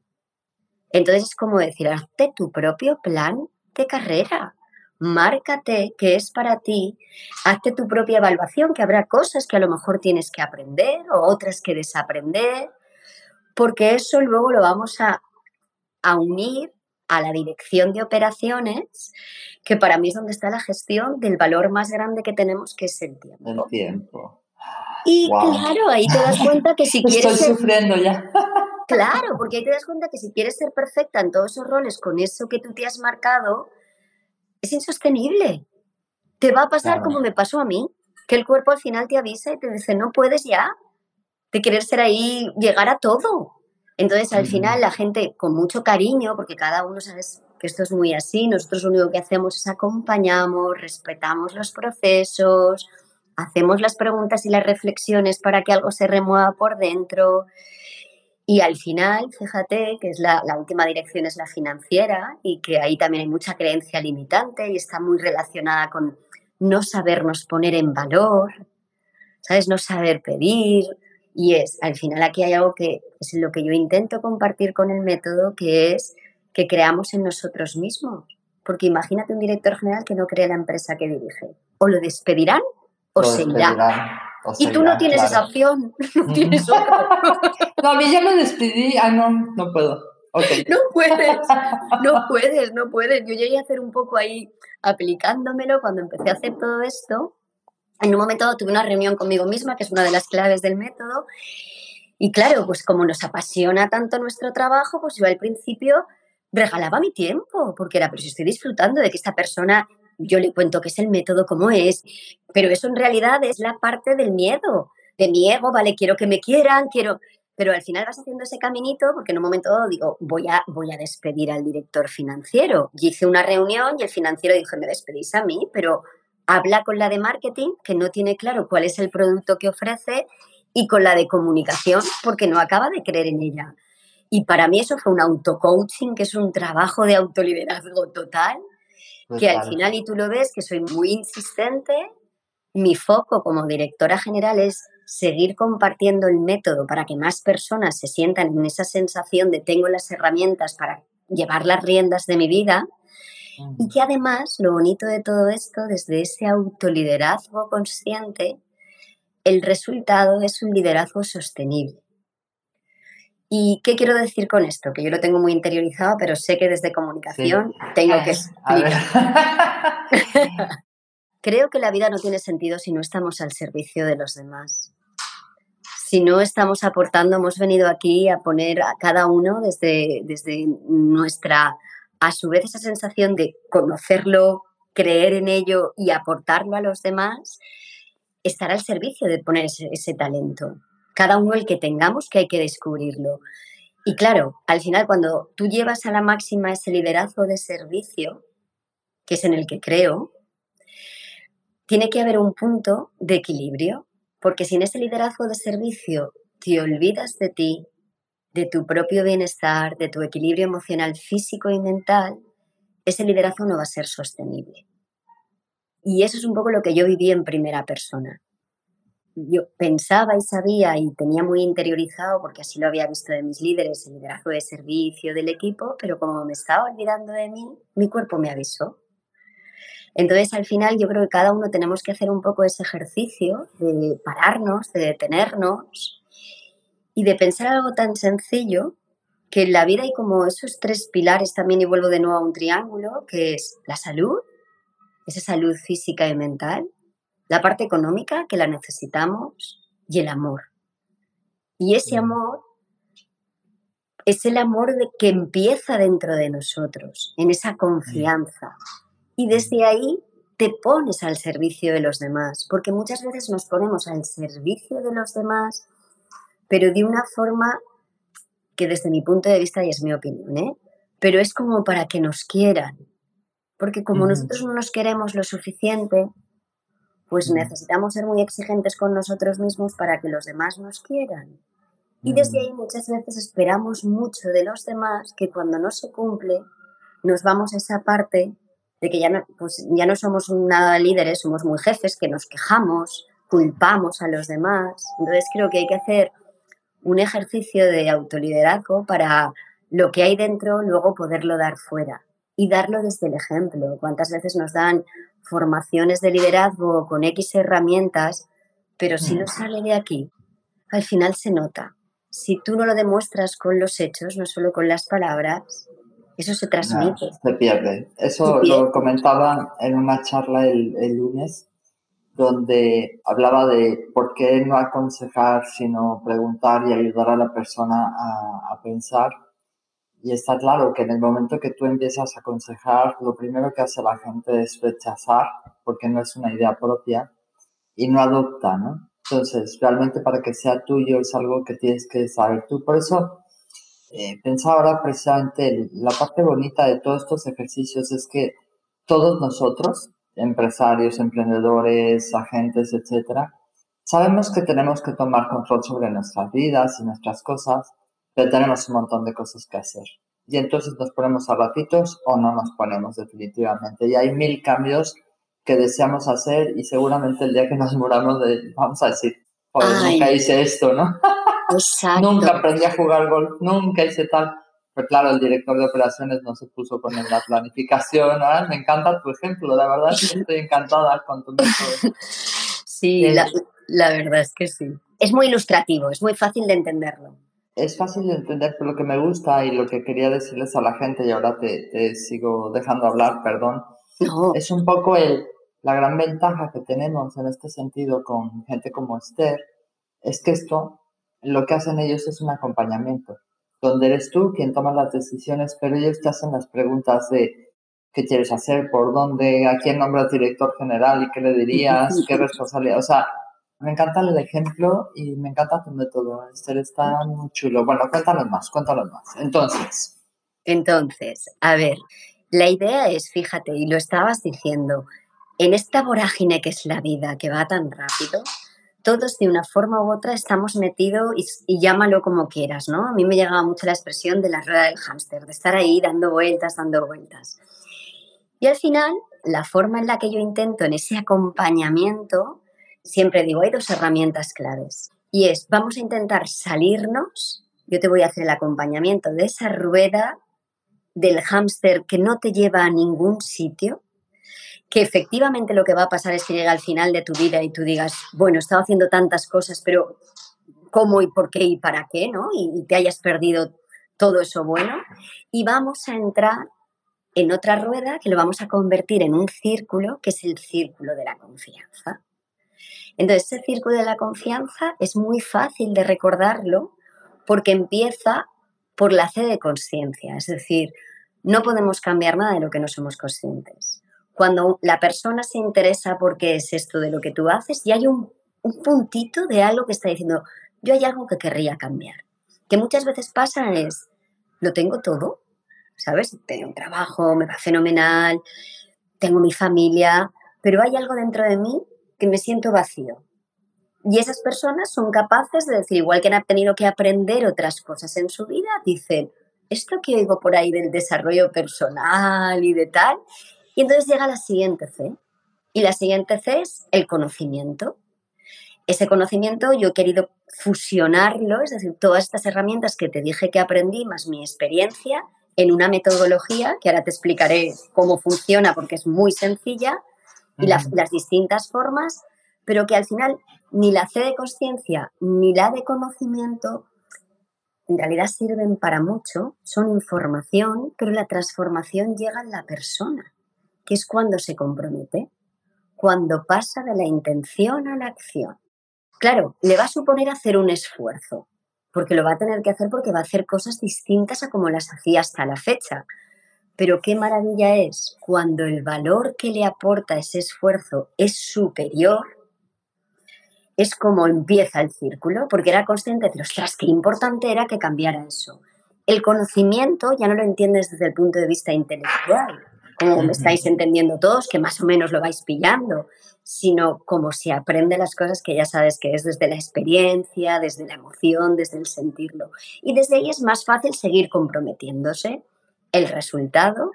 Entonces es como decir, hazte tu propio plan de carrera márcate qué es para ti, hazte tu propia evaluación, que habrá cosas que a lo mejor tienes que aprender o otras que desaprender, porque eso luego lo vamos a, unir a la dirección de operaciones, que para mí es donde está la gestión del valor más grande que tenemos, que es el tiempo. El tiempo. Y claro, ahí te das cuenta que si quieres... Estoy sufriendo ya. Claro, porque ahí te das cuenta que si quieres ser perfecta en todos esos roles con eso que tú te has marcado, es insostenible. Te va a pasar como me pasó a mí, que el cuerpo al final te avisa y te dice, no puedes ya, de querer ser ahí, llegar a todo. Entonces, al final, la gente con mucho cariño, porque cada uno sabe que esto es muy así, nosotros lo único que hacemos es acompañamos, respetamos los procesos, hacemos las preguntas y las reflexiones para que algo se remueva por dentro. Y al final, fíjate que es la, última dirección es la financiera y que ahí también hay mucha creencia limitante y está muy relacionada con no sabernos poner en valor, ¿sabes? No saber pedir. Y es, al final aquí hay algo que es lo que yo intento compartir con el método, que es que creamos en nosotros mismos. Porque imagínate un director general que no cree la empresa que dirige. O lo despedirán o se irá. y tú no tienes esa opción, no tienes otra. no, a mí ya me despedí, ah, no, no puedo. No puedes, no puedes, no puedes. Yo llegué a hacer un poco ahí aplicándomelo cuando empecé a hacer todo esto. En un momento tuve una reunión conmigo misma, que es una de las claves del método. Y claro, pues como nos apasiona tanto nuestro trabajo, pues yo al principio regalaba mi tiempo, porque era, pero si estoy disfrutando de que esta persona yo le cuento qué es el método, cómo es, pero eso en realidad es la parte del miedo, de mi ego, vale, quiero que me quieran, quiero, pero al final vas haciendo ese caminito porque en un momento dado digo, voy a, voy a despedir al director financiero. Y hice una reunión y el financiero dijo, me despedís a mí, pero habla con la de marketing, que no tiene claro cuál es el producto que ofrece, y con la de comunicación, porque no acaba de creer en ella. Y para mí eso fue un auto-coaching, que es un trabajo de autoliderazgo total, que al final, y tú lo ves, que soy muy insistente, mi foco como directora general es seguir compartiendo el método para que más personas se sientan en esa sensación de tengo las herramientas para llevar las riendas de mi vida y que además lo bonito de todo esto, desde ese autoliderazgo consciente, el resultado es un liderazgo sostenible. ¿Y qué quiero decir con esto? Que yo lo tengo muy interiorizado, pero sé que desde comunicación tengo que explicar. Creo que la vida no tiene sentido si no estamos al servicio de los demás. Si no estamos aportando, hemos venido aquí a poner a cada uno desde, desde nuestra, a su vez, esa sensación de conocerlo, creer en ello y aportarlo a los demás, estar al servicio de poner ese talento. Cada uno el que tengamos, que hay que descubrirlo. Y claro, al final cuando tú llevas a la máxima ese liderazgo de servicio, que es en el que creo, tiene que haber un punto de equilibrio, porque si en ese liderazgo de servicio te olvidas de ti, de tu propio bienestar, de tu equilibrio emocional, físico y mental, ese liderazgo no va a ser sostenible. Y eso es un poco lo que yo viví en primera persona. Yo pensaba y sabía y tenía muy interiorizado, porque así lo había visto de mis líderes, el liderazgo de servicio del equipo, pero como me estaba olvidando de mí, mi cuerpo me avisó entonces, al final, yo creo que cada uno tenemos que hacer un poco ese ejercicio de pararnos, de detenernos y de pensar algo tan sencillo que en la vida hay como esos tres pilares también, y vuelvo de nuevo a un triángulo, que es la salud, esa salud física y mental, la parte económica, que la necesitamos, y el amor. Y ese amor es el amor de, que empieza dentro de nosotros, en esa confianza, y desde ahí te pones al servicio de los demás, porque muchas veces nos ponemos al servicio de los demás, pero de una forma que desde mi punto de vista, y es mi opinión, ¿eh? pero es como para que nos quieran, porque como nosotros no nos queremos lo suficiente, pues necesitamos ser muy exigentes con nosotros mismos para que los demás nos quieran. Y desde ahí muchas veces esperamos mucho de los demás que cuando no se cumple, nos vamos a esa parte de que ya no, pues ya no somos nada líderes, somos muy jefes, que nos quejamos, culpamos a los demás. Entonces creo que hay que hacer un ejercicio de autoliderazgo para lo que hay dentro luego poderlo dar fuera y darlo desde el ejemplo. ¿Cuántas veces nos dan formaciones de liderazgo con X herramientas, pero si no mm. sale de aquí, al final se nota. Si tú no lo demuestras con los hechos, no solo con las palabras, eso se transmite. se pierde. Eso lo comentaba en una charla el, el, lunes, donde hablaba de por qué no aconsejar, sino preguntar y ayudar a la persona a, a pensar. Y está claro que en el momento que tú empiezas a aconsejar, lo primero que hace la gente es rechazar, porque no es una idea propia, y no adopta, ¿no? Entonces, realmente para que sea tuyo es algo que tienes que saber tú. Por eso, eh, pensaba ahora precisamente la parte bonita de todos estos ejercicios es que todos nosotros, empresarios, emprendedores, agentes, etcétera, sabemos que tenemos que tomar control sobre nuestras vidas y nuestras cosas, pero tenemos un montón de cosas que hacer. Y entonces nos ponemos a ratitos o no nos ponemos definitivamente. Y hay mil cambios que deseamos hacer y seguramente el día que nos muramos de, vamos a decir, joder, nunca hice esto, ¿no? Nunca aprendí a jugar golf, nunca hice tal. Pero claro, el director de operaciones no se puso con la planificación. me encanta tu ejemplo, la verdad es que estoy encantada con tu método. Sí, la, la verdad es que sí. Es muy ilustrativo, es muy fácil de entenderlo es fácil de entender, pero lo que me gusta y lo que quería decirles a la gente, y ahora te, sigo dejando hablar, perdón, es un poco el, la gran ventaja que tenemos en este sentido con gente como Esther, es que esto, lo que hacen ellos es un acompañamiento, donde eres tú quien toma las decisiones, pero ellos te hacen las preguntas de qué quieres hacer, por dónde, a quién nombras director general y qué le dirías, qué responsabilidad, o sea, me encanta el ejemplo y me encanta tu método. Esther está muy chulo. Bueno, cuéntanos más, cuéntanos más. Entonces. Entonces, a ver, la idea es, fíjate, y lo estabas diciendo, en esta vorágine que es la vida, que va tan rápido, todos de una forma u otra estamos metidos y, llámalo como quieras, ¿no? A mí me llegaba mucho la expresión de la rueda del hámster, de estar ahí dando vueltas, dando vueltas. Y al final, la forma en la que yo intento en ese acompañamiento siempre digo, hay dos herramientas claves. Y es, vamos a intentar salirnos, yo te voy a hacer el acompañamiento de esa rueda del hámster que no te lleva a ningún sitio, que efectivamente lo que va a pasar es que llega al final de tu vida y tú digas, bueno, he estado haciendo tantas cosas, pero ¿cómo y por qué y para qué? ¿no? Y, te hayas perdido todo eso bueno. Y vamos a entrar en otra rueda que lo vamos a convertir en un círculo, que es el círculo de la confianza. Entonces, ese círculo de la confianza es muy fácil de recordarlo porque empieza por la C de conciencia, es decir, no podemos cambiar nada de lo que no somos conscientes. Cuando la persona se interesa por qué es esto de lo que tú haces y hay un, un puntito de algo que está diciendo, yo hay algo que querría cambiar. Que muchas veces pasa es, lo tengo todo, ¿sabes? Tengo un trabajo, me va fenomenal, tengo mi familia, pero hay algo dentro de mí que me siento vacío. Y esas personas son capaces de decir, igual que han tenido que aprender otras cosas en su vida, dicen, esto que oigo por ahí del desarrollo personal y de tal, y entonces llega la siguiente C. Y la siguiente C es el conocimiento. Ese conocimiento yo he querido fusionarlo, es decir, todas estas herramientas que te dije que aprendí, más mi experiencia, en una metodología que ahora te explicaré cómo funciona porque es muy sencilla, y las, las distintas formas, pero que al final ni la C de conciencia ni la de conocimiento en realidad sirven para mucho, son información, pero la transformación llega en la persona, que es cuando se compromete, cuando pasa de la intención a la acción. Claro, le va a suponer hacer un esfuerzo, porque lo va a tener que hacer porque va a hacer cosas distintas a como las hacía hasta la fecha. Pero qué maravilla es cuando el valor que le aporta ese esfuerzo es superior, es como empieza el círculo, porque era consciente de, ostras, qué importante era que cambiara eso. El conocimiento ya no lo entiendes desde el punto de vista intelectual, como me estáis entendiendo todos, que más o menos lo vais pillando, sino como se aprende las cosas que ya sabes que es desde la experiencia, desde la emoción, desde el sentirlo. Y desde ahí es más fácil seguir comprometiéndose el resultado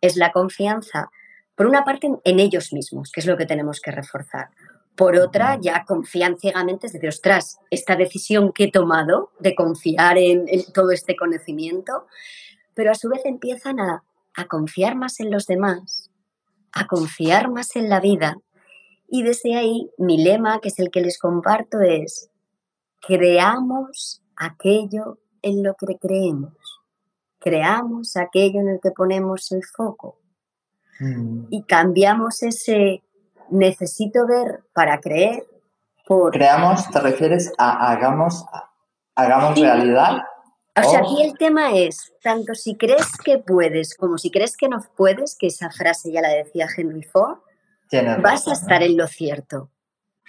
es la confianza, por una parte, en ellos mismos, que es lo que tenemos que reforzar. Por otra, ya confían ciegamente, es decir, ostras, esta decisión que he tomado de confiar en, todo este conocimiento, pero a su vez empiezan a, a confiar más en los demás, a confiar más en la vida. Y desde ahí, mi lema, que es el que les comparto, es, creamos aquello en lo que creemos creamos aquello en el que ponemos el foco mm. y cambiamos ese necesito ver para creer por... Creamos, ¿te refieres a hagamos, hagamos realidad? O sea, aquí el tema es, tanto si crees que puedes como si crees que no puedes, que esa frase ya la decía Henry Ford, vas a estar en lo cierto.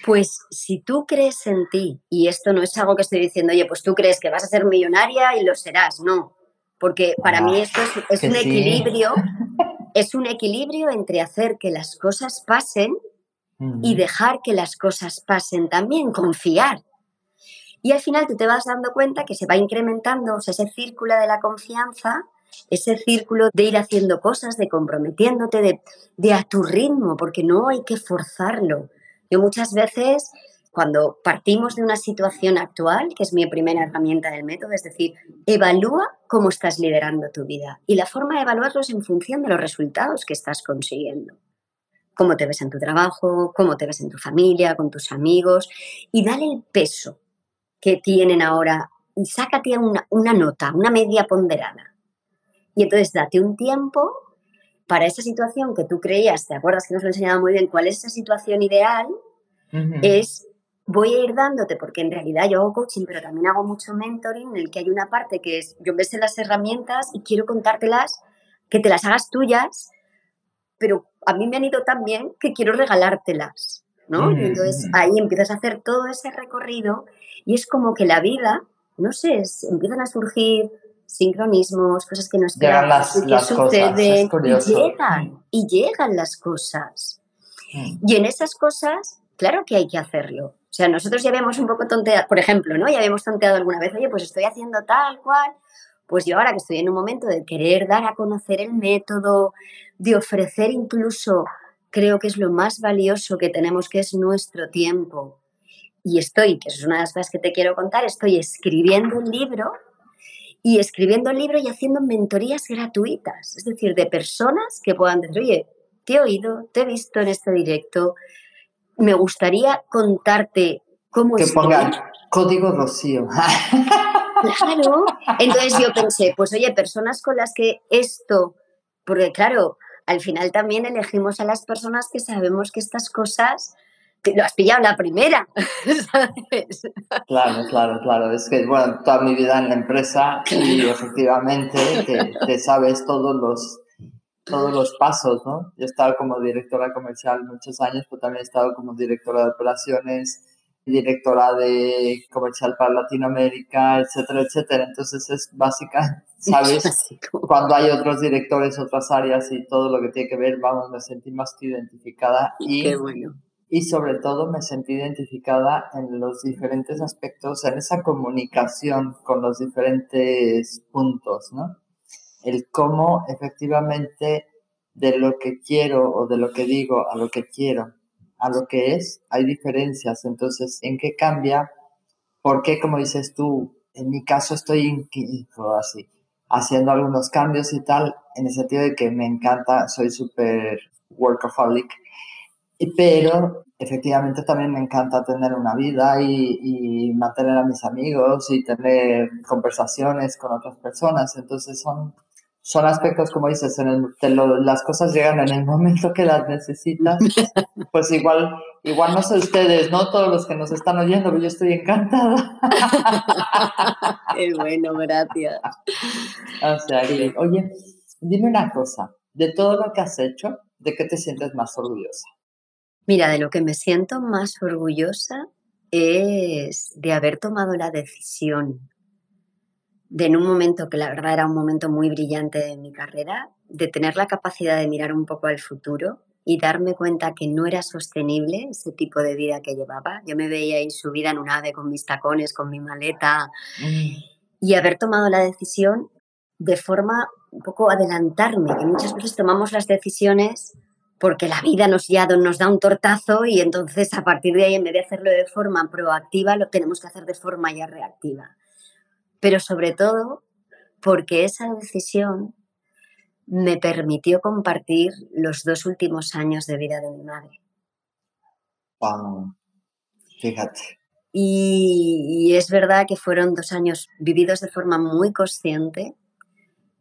Pues si tú crees en ti, y esto no es algo que estoy diciendo, oye, pues tú crees que vas a ser millonaria y lo serás, no porque para mí esto es, un equilibrio, es un equilibrio entre hacer que las cosas pasen y dejar que las cosas pasen también, confiar. Y al final tú te vas dando cuenta que se va incrementando ese círculo de la confianza, ese círculo de ir haciendo cosas, de comprometiéndote, de, a tu ritmo, porque no hay que forzarlo. Yo muchas veces cuando partimos de una situación actual, que es mi primera herramienta del método, es decir, evalúa cómo estás liderando tu vida. Y la forma de evaluarlo es en función de los resultados que estás consiguiendo. cómo te ves en tu trabajo, cómo te ves en tu familia, con tus amigos, y dale el peso que tienen ahora y sácate una, una nota, una media ponderada. Y entonces date un tiempo para esa situación que tú creías, ¿te acuerdas que nos lo enseñaba muy bien? ¿Cuál es esa situación ideal? Es voy a ir dándote, porque en realidad yo hago coaching, pero también hago mucho mentoring, en el que hay una parte que es, yo ves las herramientas y quiero contártelas, que te las hagas tuyas, pero a mí me han ido tan bien que quiero regalártelas, ¿no? Y entonces ahí empiezas a hacer todo ese recorrido y es como que la vida, no sé, empiezan a surgir sincronismos, cosas que no esperamos, que suceden, y llegan, y llegan las cosas. Mm. Y en esas cosas, claro que hay que hacerlo. O sea, nosotros ya habíamos un poco tonteado, por ejemplo, ¿no? Ya habíamos tonteado alguna vez, oye, pues estoy haciendo tal cual. Pues yo ahora que estoy en un momento de querer dar a conocer el método, de ofrecer incluso, creo que es lo más valioso que tenemos, que es nuestro tiempo. Y estoy, que es una de las cosas que te quiero contar, estoy escribiendo un libro y escribiendo el libro y haciendo mentorías gratuitas, es decir, de personas que puedan decir, oye, te he oído, te he visto en este directo, me gustaría contarte cómo que pongan código Rocío. Claro, entonces yo pensé, pues oye, personas con las que esto, porque claro, al final también elegimos a las personas que sabemos que estas cosas lo has pillado la primera, ¿sabes? Claro, claro, claro. Es que, bueno, toda mi vida en la empresa y efectivamente te, sabes todos los, todos los pasos, ¿no? Yo he estado como directora comercial muchos años, pero también he estado como directora de operaciones, directora de comercial para Latinoamérica, etcétera, etcétera. Entonces es básica, ¿sabes? Cuando hay otros directores, otras áreas y todo lo que tiene que ver, vamos, me sentí más que identificada. Y, Qué bueno y sobre todo me sentí identificada en los diferentes aspectos, en esa comunicación con los diferentes puntos, ¿no? El cómo efectivamente de lo que quiero o de lo que digo a lo que quiero, a lo que es, hay diferencias. Entonces, ¿en qué cambia? ¿Por qué, como dices tú, en mi caso estoy así, haciendo algunos cambios y tal, en el sentido de que me encanta, soy súper workaholic pero efectivamente también me encanta tener una vida y, mantener a mis amigos y tener conversaciones con otras personas. Entonces son, son aspectos, como dices, en el, las cosas llegan en el momento que las necesitas. Pues igual, igual no sé ustedes, ¿no? Todos los que nos están oyendo, pero yo estoy encantada. Qué bueno, gracias. O sea, oye, dime una cosa, de todo lo que has hecho, ¿de qué te sientes más orgullosa? Mira, de lo que me siento más orgullosa es de haber tomado la decisión de en un momento que la verdad era un momento muy brillante de mi carrera, de tener la capacidad de mirar un poco al futuro y darme cuenta que no era sostenible ese tipo de vida que llevaba. Yo me veía ahí subida en un ave con mis tacones, con mi maleta mm. y haber tomado la decisión de forma un poco adelantarme, que muchas veces tomamos las decisiones porque la vida nos, ya nos da un tortazo y entonces a partir de ahí, en vez de hacerlo de forma proactiva, lo tenemos que hacer de forma ya reactiva. Pero sobre todo porque esa decisión me permitió compartir los dos últimos años de vida de mi madre. Wow. Fíjate. Y, y, es verdad que fueron dos años vividos de forma muy consciente,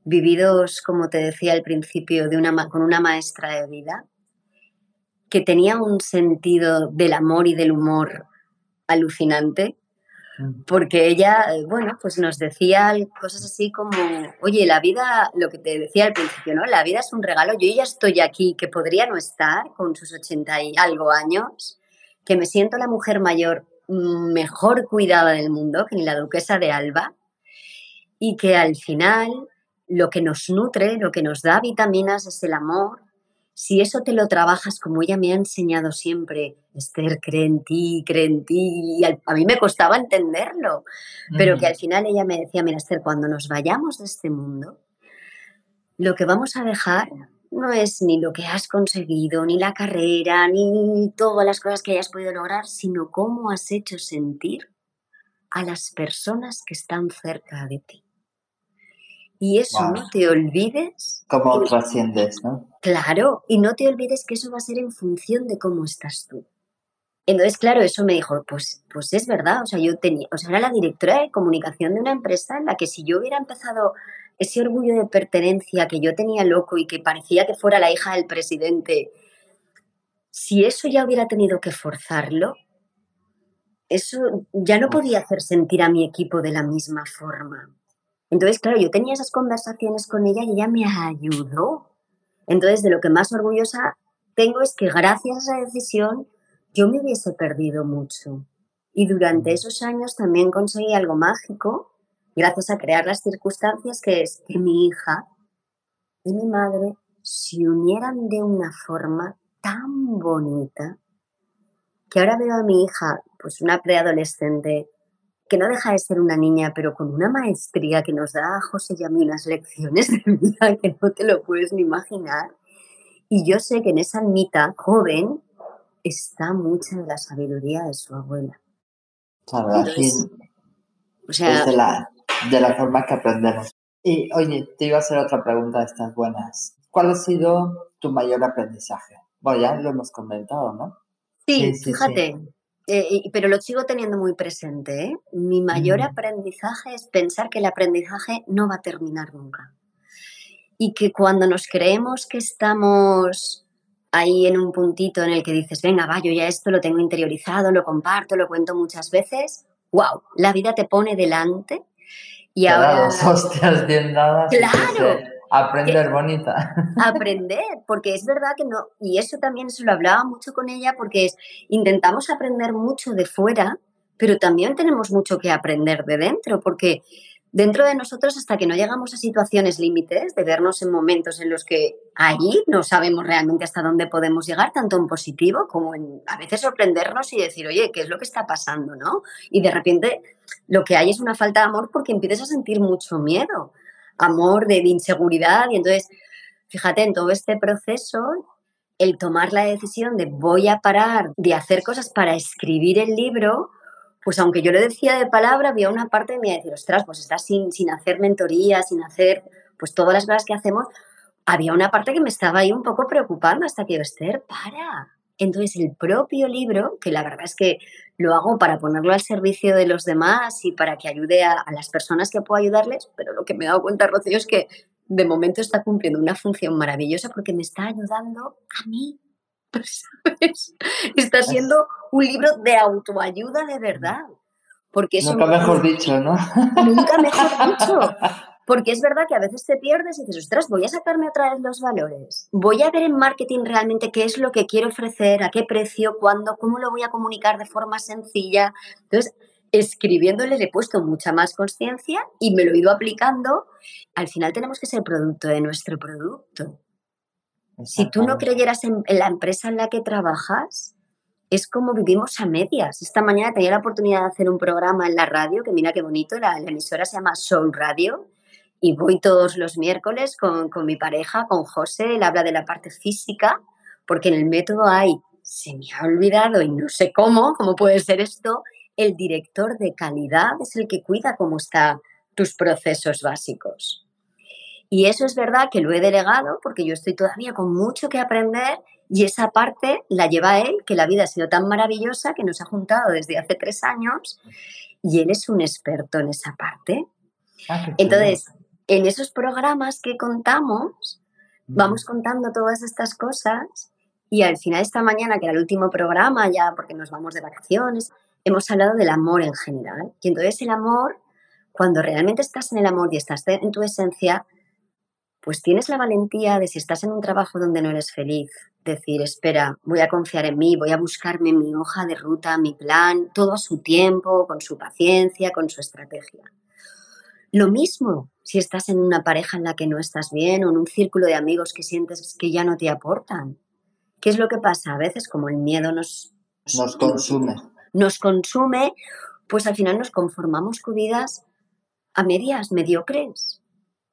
vividos, como te decía al principio, de una, con una maestra de vida, que tenía un sentido del amor y del humor alucinante, mm. porque ella, eh, bueno, pues nos decía cosas así como, oye, la vida, lo que te decía al principio, ¿no? La vida es un regalo, yo ya estoy aquí, que podría no estar con sus ochenta y algo años, que me siento la mujer mayor mejor cuidada del mundo, que ni la duquesa de Alba, y que al final lo que nos nutre, lo que nos da vitaminas es el amor. Si eso te lo trabajas como ella me ha enseñado siempre, Esther, cree en ti, cree en ti, y a mí me costaba entenderlo, pero que al final ella me decía, mira Esther, cuando nos vayamos de este mundo, lo que vamos a dejar no es ni lo que has conseguido, ni la carrera, ni todas las cosas que hayas podido lograr, sino cómo has hecho sentir a las personas que están cerca de ti. Y eso no te olvides. Cómo trasciendes, ¿no? Claro, y no te olvides que eso va a ser en función de cómo estás tú. Entonces, claro, eso me dijo, pues, pues es verdad, o sea, yo tenía, o sea, era la directora de comunicación de una empresa en la que si yo hubiera empezado ese orgullo de pertenencia que yo tenía loco y que parecía que fuera la hija del presidente, si eso ya hubiera tenido que forzarlo, eso ya no podía hacer sentir a mi equipo de la misma forma. Entonces, claro, yo tenía esas conversaciones con ella y ella me ayudó. Entonces, de lo que más orgullosa tengo es que gracias a esa decisión yo me hubiese perdido mucho. Y durante esos años también conseguí algo mágico, gracias a crear las circunstancias, que es que mi hija y mi madre se unieran de una forma tan bonita que ahora veo a mi hija, pues una preadolescente, que no deja de ser una niña, pero con una maestría que nos da a José y a mí unas lecciones de vida que no te lo puedes ni imaginar. Y yo sé que en esa almita joven está mucha de la sabiduría de su abuela. Claro, o sea, es de la, de la forma que aprendemos. Y oye, te iba a hacer otra pregunta de estas buenas. ¿Cuál ha sido tu mayor aprendizaje? Bueno, ya lo hemos comentado, ¿no? Sí, fíjate, eh, pero lo sigo teniendo muy presente. ¿eh? Mi mayor aprendizaje es pensar que el aprendizaje no va a terminar nunca. Y que cuando nos creemos que estamos ahí en un puntito en el que dices, venga, va, yo ya esto lo tengo interiorizado, lo comparto, lo cuento muchas veces, wow, la vida te pone delante y ahora... hostias bien dadas. Claro. Aprender bonita. Aprender, porque es verdad que no, y eso también se lo hablaba mucho con ella, porque es, intentamos aprender mucho de fuera, pero también tenemos mucho que aprender de dentro, porque dentro de nosotros, hasta que no llegamos a situaciones límites, de vernos en momentos en los que allí no sabemos realmente hasta dónde podemos llegar, tanto en positivo como en a veces sorprendernos y decir, oye, ¿qué es lo que está pasando? ¿no? Y de repente lo que hay es una falta de amor porque empiezas a sentir mucho miedo amor, de, inseguridad. Y entonces, fíjate, en todo este proceso, el tomar la decisión de voy a parar de hacer cosas para escribir el libro, pues aunque yo lo decía de palabra, había una parte de mí de decir, ostras, pues estás sin, sin hacer mentoría, sin hacer pues todas las cosas que hacemos, había una parte que me estaba ahí un poco preocupando hasta que yo, Esther, para. Entonces el propio libro, que la verdad es que lo hago para ponerlo al servicio de los demás y para que ayude a, las personas que puedo ayudarles, pero lo que me he dado cuenta, Rocío, es que de momento está cumpliendo una función maravillosa porque me está ayudando a mí. ¿sabes? Está siendo un libro de autoayuda de verdad. Porque nunca mejor dicho, ¿no? Nunca mejor dicho. Porque es verdad que a veces te pierdes y dices, ostras, voy a sacarme otra vez los valores. Voy a ver en marketing realmente qué es lo que quiero ofrecer, a qué precio, cuándo, cómo lo voy a comunicar de forma sencilla. Entonces, escribiéndole le he puesto mucha más conciencia y me lo he ido aplicando. Al final tenemos que ser producto de nuestro producto. Si tú no creyeras en, la empresa en la que trabajas, es como vivimos a medias. Esta mañana tenía la oportunidad de hacer un programa en la radio, que mira qué bonito, la, la emisora se llama Soul Radio, y voy todos los miércoles con, mi pareja, con José, él habla de la parte física, porque en el método hay, se me ha olvidado y no sé cómo, cómo puede ser esto, el director de calidad es el que cuida cómo están tus procesos básicos. Y eso es verdad que lo he delegado porque yo estoy todavía con mucho que aprender y esa parte la lleva él, que la vida ha sido tan maravillosa que nos ha juntado desde hace tres años y él es un experto en esa parte. Ah, Entonces, en esos programas que contamos, vamos contando todas estas cosas y al final de esta mañana, que era el último programa ya porque nos vamos de vacaciones, hemos hablado del amor en general. Y entonces el amor, cuando realmente estás en el amor y estás en tu esencia, pues tienes la valentía de si estás en un trabajo donde no eres feliz, decir, espera, voy a confiar en mí, voy a buscarme mi hoja de ruta, mi plan, todo a su tiempo, con su paciencia, con su estrategia. Lo mismo si estás en una pareja en la que no estás bien o en un círculo de amigos que sientes que ya no te aportan. ¿Qué es lo que pasa? A veces como el miedo nos, nos consume. Nos consume, pues al final nos conformamos con vidas a medias, mediocres.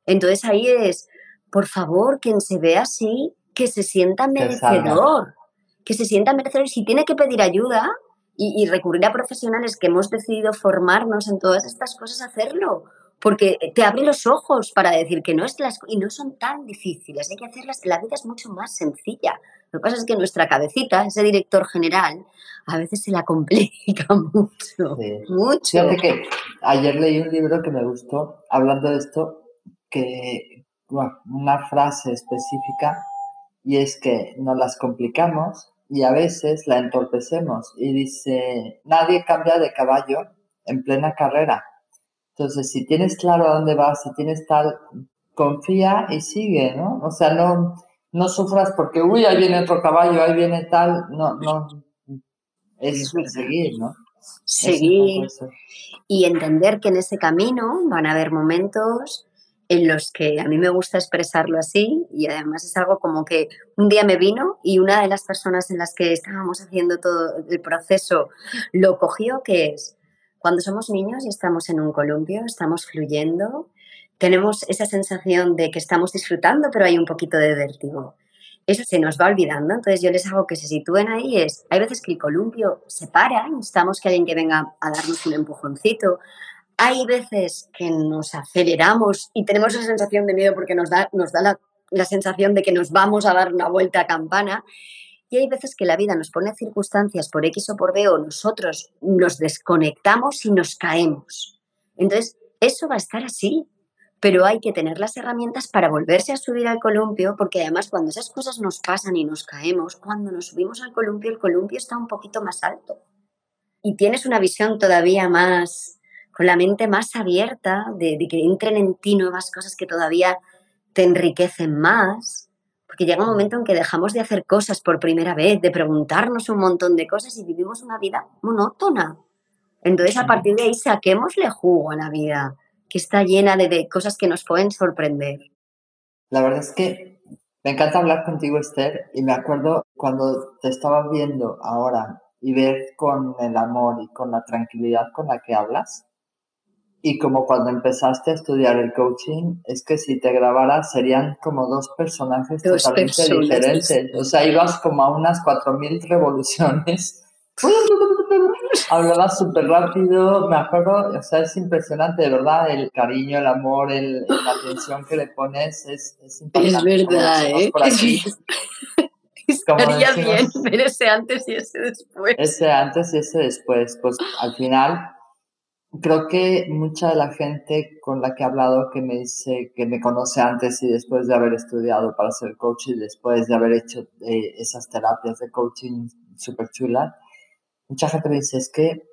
Entonces ahí es, por favor, quien se ve así, que se sienta merecedor, que, se sienta merecedor y si tiene que pedir ayuda y recurrir a profesionales que hemos decidido formarnos en todas estas cosas, hacerlo porque te abre los ojos para decir que no es las y no son tan difíciles, hay que hacerlas, la vida es mucho más sencilla. Lo que pasa es que nuestra cabecita, ese director general, a veces se la complica mucho, mucho. Fíjate que ayer leí un libro que me gustó hablando de esto, que una frase específica y es que nos las complicamos y a veces la entorpecemos y dice, nadie cambia de caballo en plena carrera. Entonces, si tienes claro a dónde vas, si tienes tal, confía y sigue, ¿no? O sea, no, no sufras porque, uy, ahí viene otro caballo, ahí viene tal, no, no, es seguir, ¿no? Seguir y entender que en ese camino van a haber momentos en los que a mí me gusta expresarlo así y además es algo como que un día me vino y una de las personas en las que estábamos haciendo todo el proceso lo cogió, que es cuando somos niños y estamos en un columpio, estamos fluyendo, tenemos esa sensación de que estamos disfrutando, pero hay un poquito de vértigo. Eso se nos va olvidando, entonces yo les hago que se sitúen ahí. Es, hay veces que el columpio se para, necesitamos que alguien que venga a darnos un empujoncito, hay veces que nos aceleramos y tenemos esa sensación de miedo porque nos da, nos da la, sensación de que nos vamos a dar una vuelta a campana. Y hay veces que la vida nos pone circunstancias por X o por B o nosotros nos desconectamos y nos caemos. Entonces, eso va a estar así, pero hay que tener las herramientas para volverse a subir al columpio, porque además cuando esas cosas nos pasan y nos caemos, cuando nos subimos al columpio, el columpio está un poquito más alto. Y tienes una visión todavía más, con la mente más abierta, de, que entren en ti nuevas cosas que todavía te enriquecen más, porque llega un momento en que dejamos de hacer cosas por primera vez, de preguntarnos un montón de cosas y vivimos una vida monótona. Entonces, a partir de ahí, saquémosle jugo a la vida, que está llena de, de cosas que nos pueden sorprender. La verdad es que me encanta hablar contigo, Esther, y me acuerdo cuando te estaba viendo ahora y ver con el amor y con la tranquilidad con la que hablas, y como cuando empezaste a estudiar el coaching, es que si te grabaras serían como dos personajes totalmente diferentes. O sea, ibas como a unas 4.000 revoluciones. Hablabas súper rápido, me acuerdo, o sea, es impresionante, de verdad, el cariño, el amor, el, la atención que le pones es, es impactante. Es verdad, ¿eh? Estaría bien ver ese antes y ese después. Ese antes y ese después, pues al final creo que mucha de la gente con la que he hablado que me dice que me conoce antes y después de haber estudiado para ser coach y después de haber hecho eh, esas terapias de coaching súper chulas, mucha gente me dice es que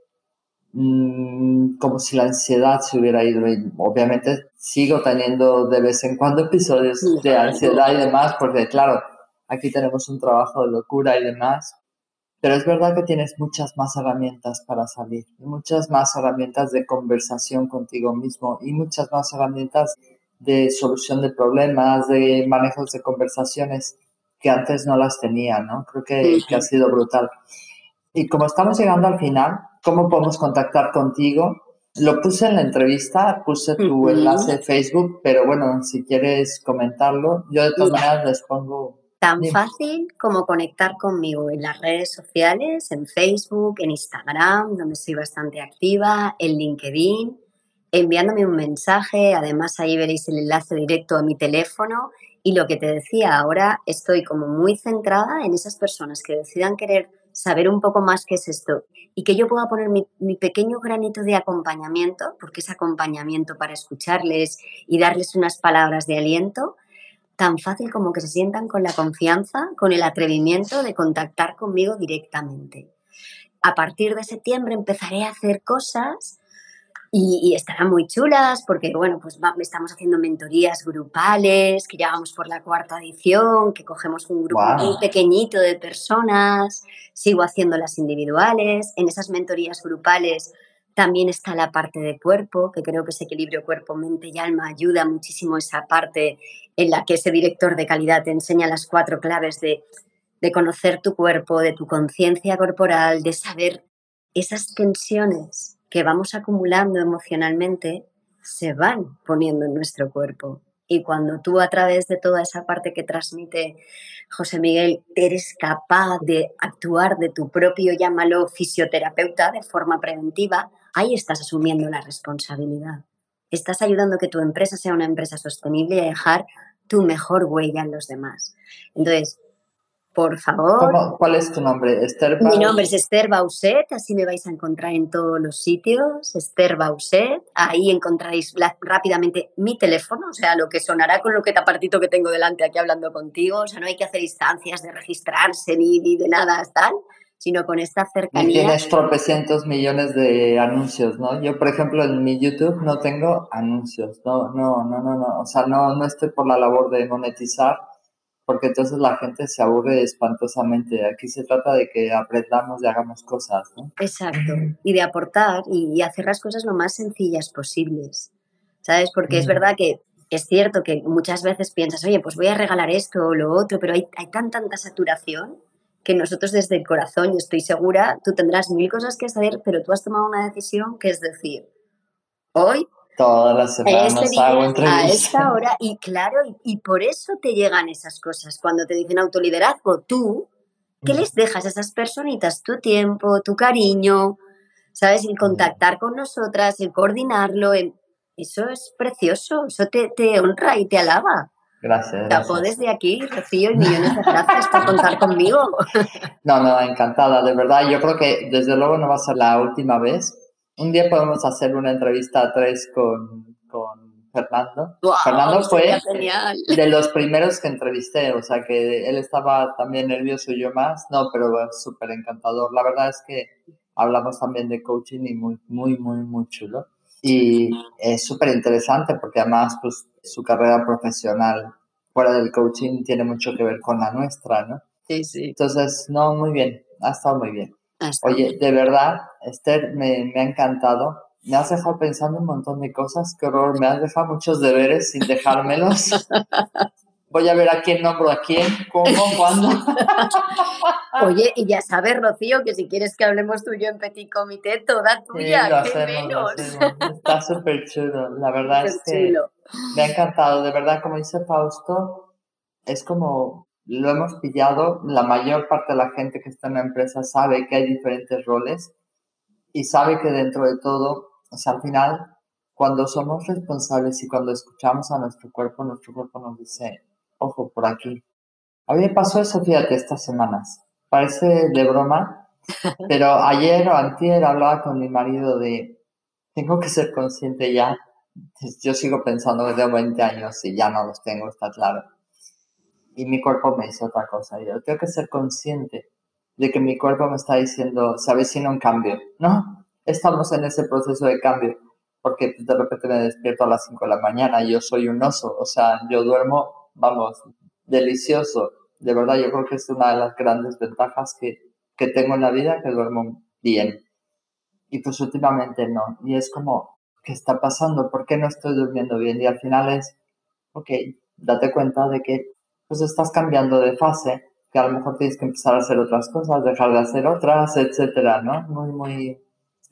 mm, como si la ansiedad se hubiera ido y obviamente sigo teniendo de vez en cuando episodios de ansiedad y demás porque claro, aquí tenemos un trabajo de locura y demás, pero es verdad que tienes muchas más herramientas para salir, muchas más herramientas de conversación contigo mismo y muchas más herramientas de solución de problemas, de manejos de conversaciones que antes no las tenía, ¿no? Creo que, que ha sido brutal. Y como estamos llegando al final, ¿cómo podemos contactar contigo? Lo puse en la entrevista, puse tu enlace de Facebook, pero bueno, si quieres comentarlo, yo de todas maneras les pongo Tan fácil como conectar conmigo en las redes sociales, en Facebook, en Instagram, donde soy bastante activa, en LinkedIn, enviándome un mensaje. Además, ahí veréis el enlace directo a mi teléfono. Y lo que te decía, ahora estoy como muy centrada en esas personas que decidan querer saber un poco más qué es esto y que yo pueda poner mi, mi, pequeño granito de acompañamiento, porque es acompañamiento para escucharles y darles unas palabras de aliento, tan fácil como que se sientan con la confianza, con el atrevimiento de contactar conmigo directamente. A partir de septiembre empezaré a hacer cosas y, estarán muy chulas porque, bueno, pues estamos haciendo mentorías grupales, que ya vamos por la cuarta edición, que cogemos un grupo muy pequeñito de personas, sigo haciendo las individuales. En esas mentorías grupales también está la parte de cuerpo, que creo que ese equilibrio cuerpo, mente y alma ayuda muchísimo esa parte en la que ese director de calidad te enseña las cuatro claves de, de conocer tu cuerpo, de tu conciencia corporal, de saber esas tensiones que vamos acumulando emocionalmente se van poniendo en nuestro cuerpo. Y cuando tú a través de toda esa parte que transmite José Miguel eres capaz de actuar de tu propio, llámalo fisioterapeuta, de forma preventiva, ahí estás asumiendo la responsabilidad. estás ayudando a que tu empresa sea una empresa sostenible y a dejar tu mejor huella en los demás. Entonces, por favor. ¿Cuál es tu nombre? Esther Mi nombre es Esther Bauset, así me vais a encontrar en todos los sitios. Esther Bauset, ahí encontraréis rápidamente mi teléfono, o sea, lo que sonará con lo que tapartito que tengo delante aquí hablando contigo. O sea, no hay que hacer instancias de registrarse ni, ni de nada tal, sino con esta cercanía. Y tienes tropecientos millones de anuncios, ¿no? Yo, por ejemplo, en mi YouTube no tengo anuncios, no, no, no, no, no. O sea, no, no estoy por la labor de monetizar porque entonces la gente se aburre espantosamente. Aquí se trata de que aprendamos y hagamos cosas, ¿no? Exacto, y de aportar y, hacer las cosas lo más sencillas posibles, ¿sabes? Porque es verdad que es cierto que muchas veces piensas, oye, pues voy a regalar esto o lo otro, pero hay, hay tan, tanta saturación que nosotros desde el corazón, yo estoy segura, tú tendrás mil cosas que hacer, pero tú has tomado una decisión que es decir, hoy Todas las semanas este hago entrevistas. A esta hora, y claro, y, por eso te llegan esas cosas. Cuando te dicen autoliderazgo, tú, ¿qué les dejas a esas personitas? Tu tiempo, tu cariño, ¿sabes? El contactar con nosotras, el coordinarlo, eso es precioso, eso te, te honra y te alaba. Gracias. Te desde aquí, Rocío, y millones de gracias por contar conmigo. No, no, encantada, de verdad. Yo creo que desde luego no va a ser la última vez un día podemos hacer una entrevista a tres con, con Fernando. Fernando fue de los primeros que entrevisté, o sea que él estaba también nervioso y yo más, no, pero súper encantador. La verdad es que hablamos también de coaching y muy, muy, muy, muy chulo. Y es súper interesante porque además pues, su carrera profesional fuera del coaching tiene mucho que ver con la nuestra, ¿no? Sí, sí. Entonces, no, muy bien, ha estado muy bien. Oye, de verdad, Esther, me, ha encantado. Me has dejado pensando un montón de cosas. Qué horror, me has dejado muchos deberes sin dejármelos. Voy a ver a quién nombro a quién, cómo, cuándo. Oye, y ya sabes, Rocío, que si quieres que hablemos tú y yo en Petit Comité, toda tuya, sí, menos. Está súper chulo. La verdad es que me ha encantado. De verdad, como dice Fausto, es como lo hemos pillado, la mayor parte de la gente que está en la empresa sabe que hay diferentes roles y sabe que dentro de todo, o sea, al final, cuando somos responsables y cuando escuchamos a nuestro cuerpo, nuestro cuerpo nos dice, ojo, por aquí. A mí me pasó eso, fíjate, estas semanas. Parece de broma, pero ayer o antier hablaba con mi marido de, tengo que ser consciente ya. Yo sigo pensando que tengo 20 años y ya no los tengo, está claro y mi cuerpo me dice otra cosa. Yo tengo que ser consciente de que mi cuerpo me está diciendo, se avecina un cambio, ¿no? Estamos en ese proceso de cambio, porque de repente me despierto a las 5 de la mañana y yo soy un oso, o sea, yo duermo, vamos, delicioso. De verdad, yo creo que es una de las grandes ventajas que, que tengo en la vida, que duermo bien. Y pues últimamente no. Y es como, ¿qué está pasando? ¿Por qué no estoy durmiendo bien? Y al final es, ok, date cuenta de que pues estás cambiando de fase, que a lo mejor tienes que empezar a hacer otras cosas, dejar de hacer otras, etcétera, ¿no? Muy, muy,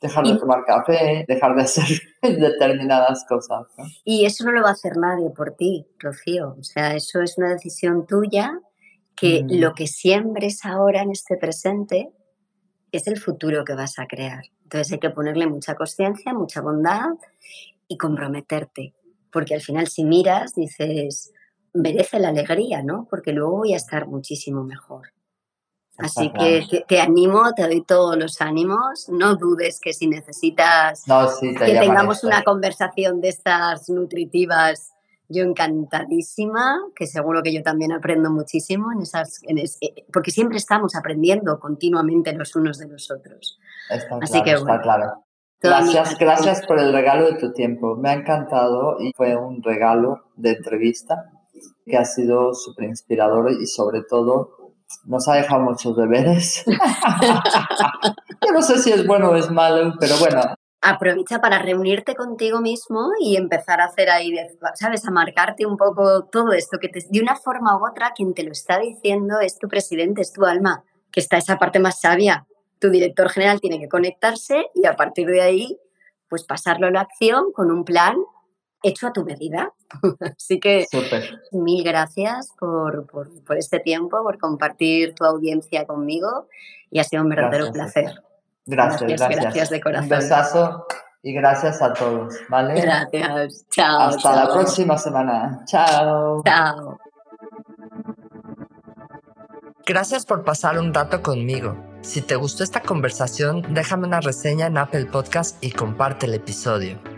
dejar de tomar café, dejar de hacer determinadas cosas. ¿no? Y eso no lo va a hacer nadie por ti, Rocío. O sea, eso es una decisión tuya que mm. lo que siembres ahora en este presente es el futuro que vas a crear. Entonces hay que ponerle mucha conciencia, mucha bondad y comprometerte. Porque al final si miras, dices, merece la alegría, ¿no? Porque luego voy a estar muchísimo mejor. Así que te, animo, te doy todos los ánimos. No dudes que si necesitas que tengamos una conversación de estas nutritivas, yo encantadísima, que seguro que yo también aprendo muchísimo en esas, eh, porque siempre estamos aprendiendo continuamente los unos de los otros. Así que bueno, está claro. Gracias, gracias por el regalo de tu tiempo. Me ha encantado y fue un regalo de entrevista que ha sido súper inspirador y sobre todo nos ha dejado muchos deberes. Yo no sé si es bueno o es malo, pero bueno. Aprovecha para reunirte contigo mismo y empezar a hacer ahí, ¿sabes? A marcarte un poco todo esto, que te, de una forma u otra quien te lo está diciendo es tu presidente, es tu alma, que está esa parte más sabia. Tu director general tiene que conectarse y a partir de ahí, pues pasarlo a la acción con un plan hecho a tu medida. Así que mil gracias por, este tiempo, por compartir tu audiencia conmigo y ha sido un verdadero placer. Gracias, gracias, gracias. de corazón. Un besazo y gracias a todos, ¿vale? Gracias. Chao. Hasta la próxima semana. Chao. Chao. Gracias por pasar un rato conmigo. Si te gustó esta conversación, déjame una reseña en Apple Podcast y comparte el episodio.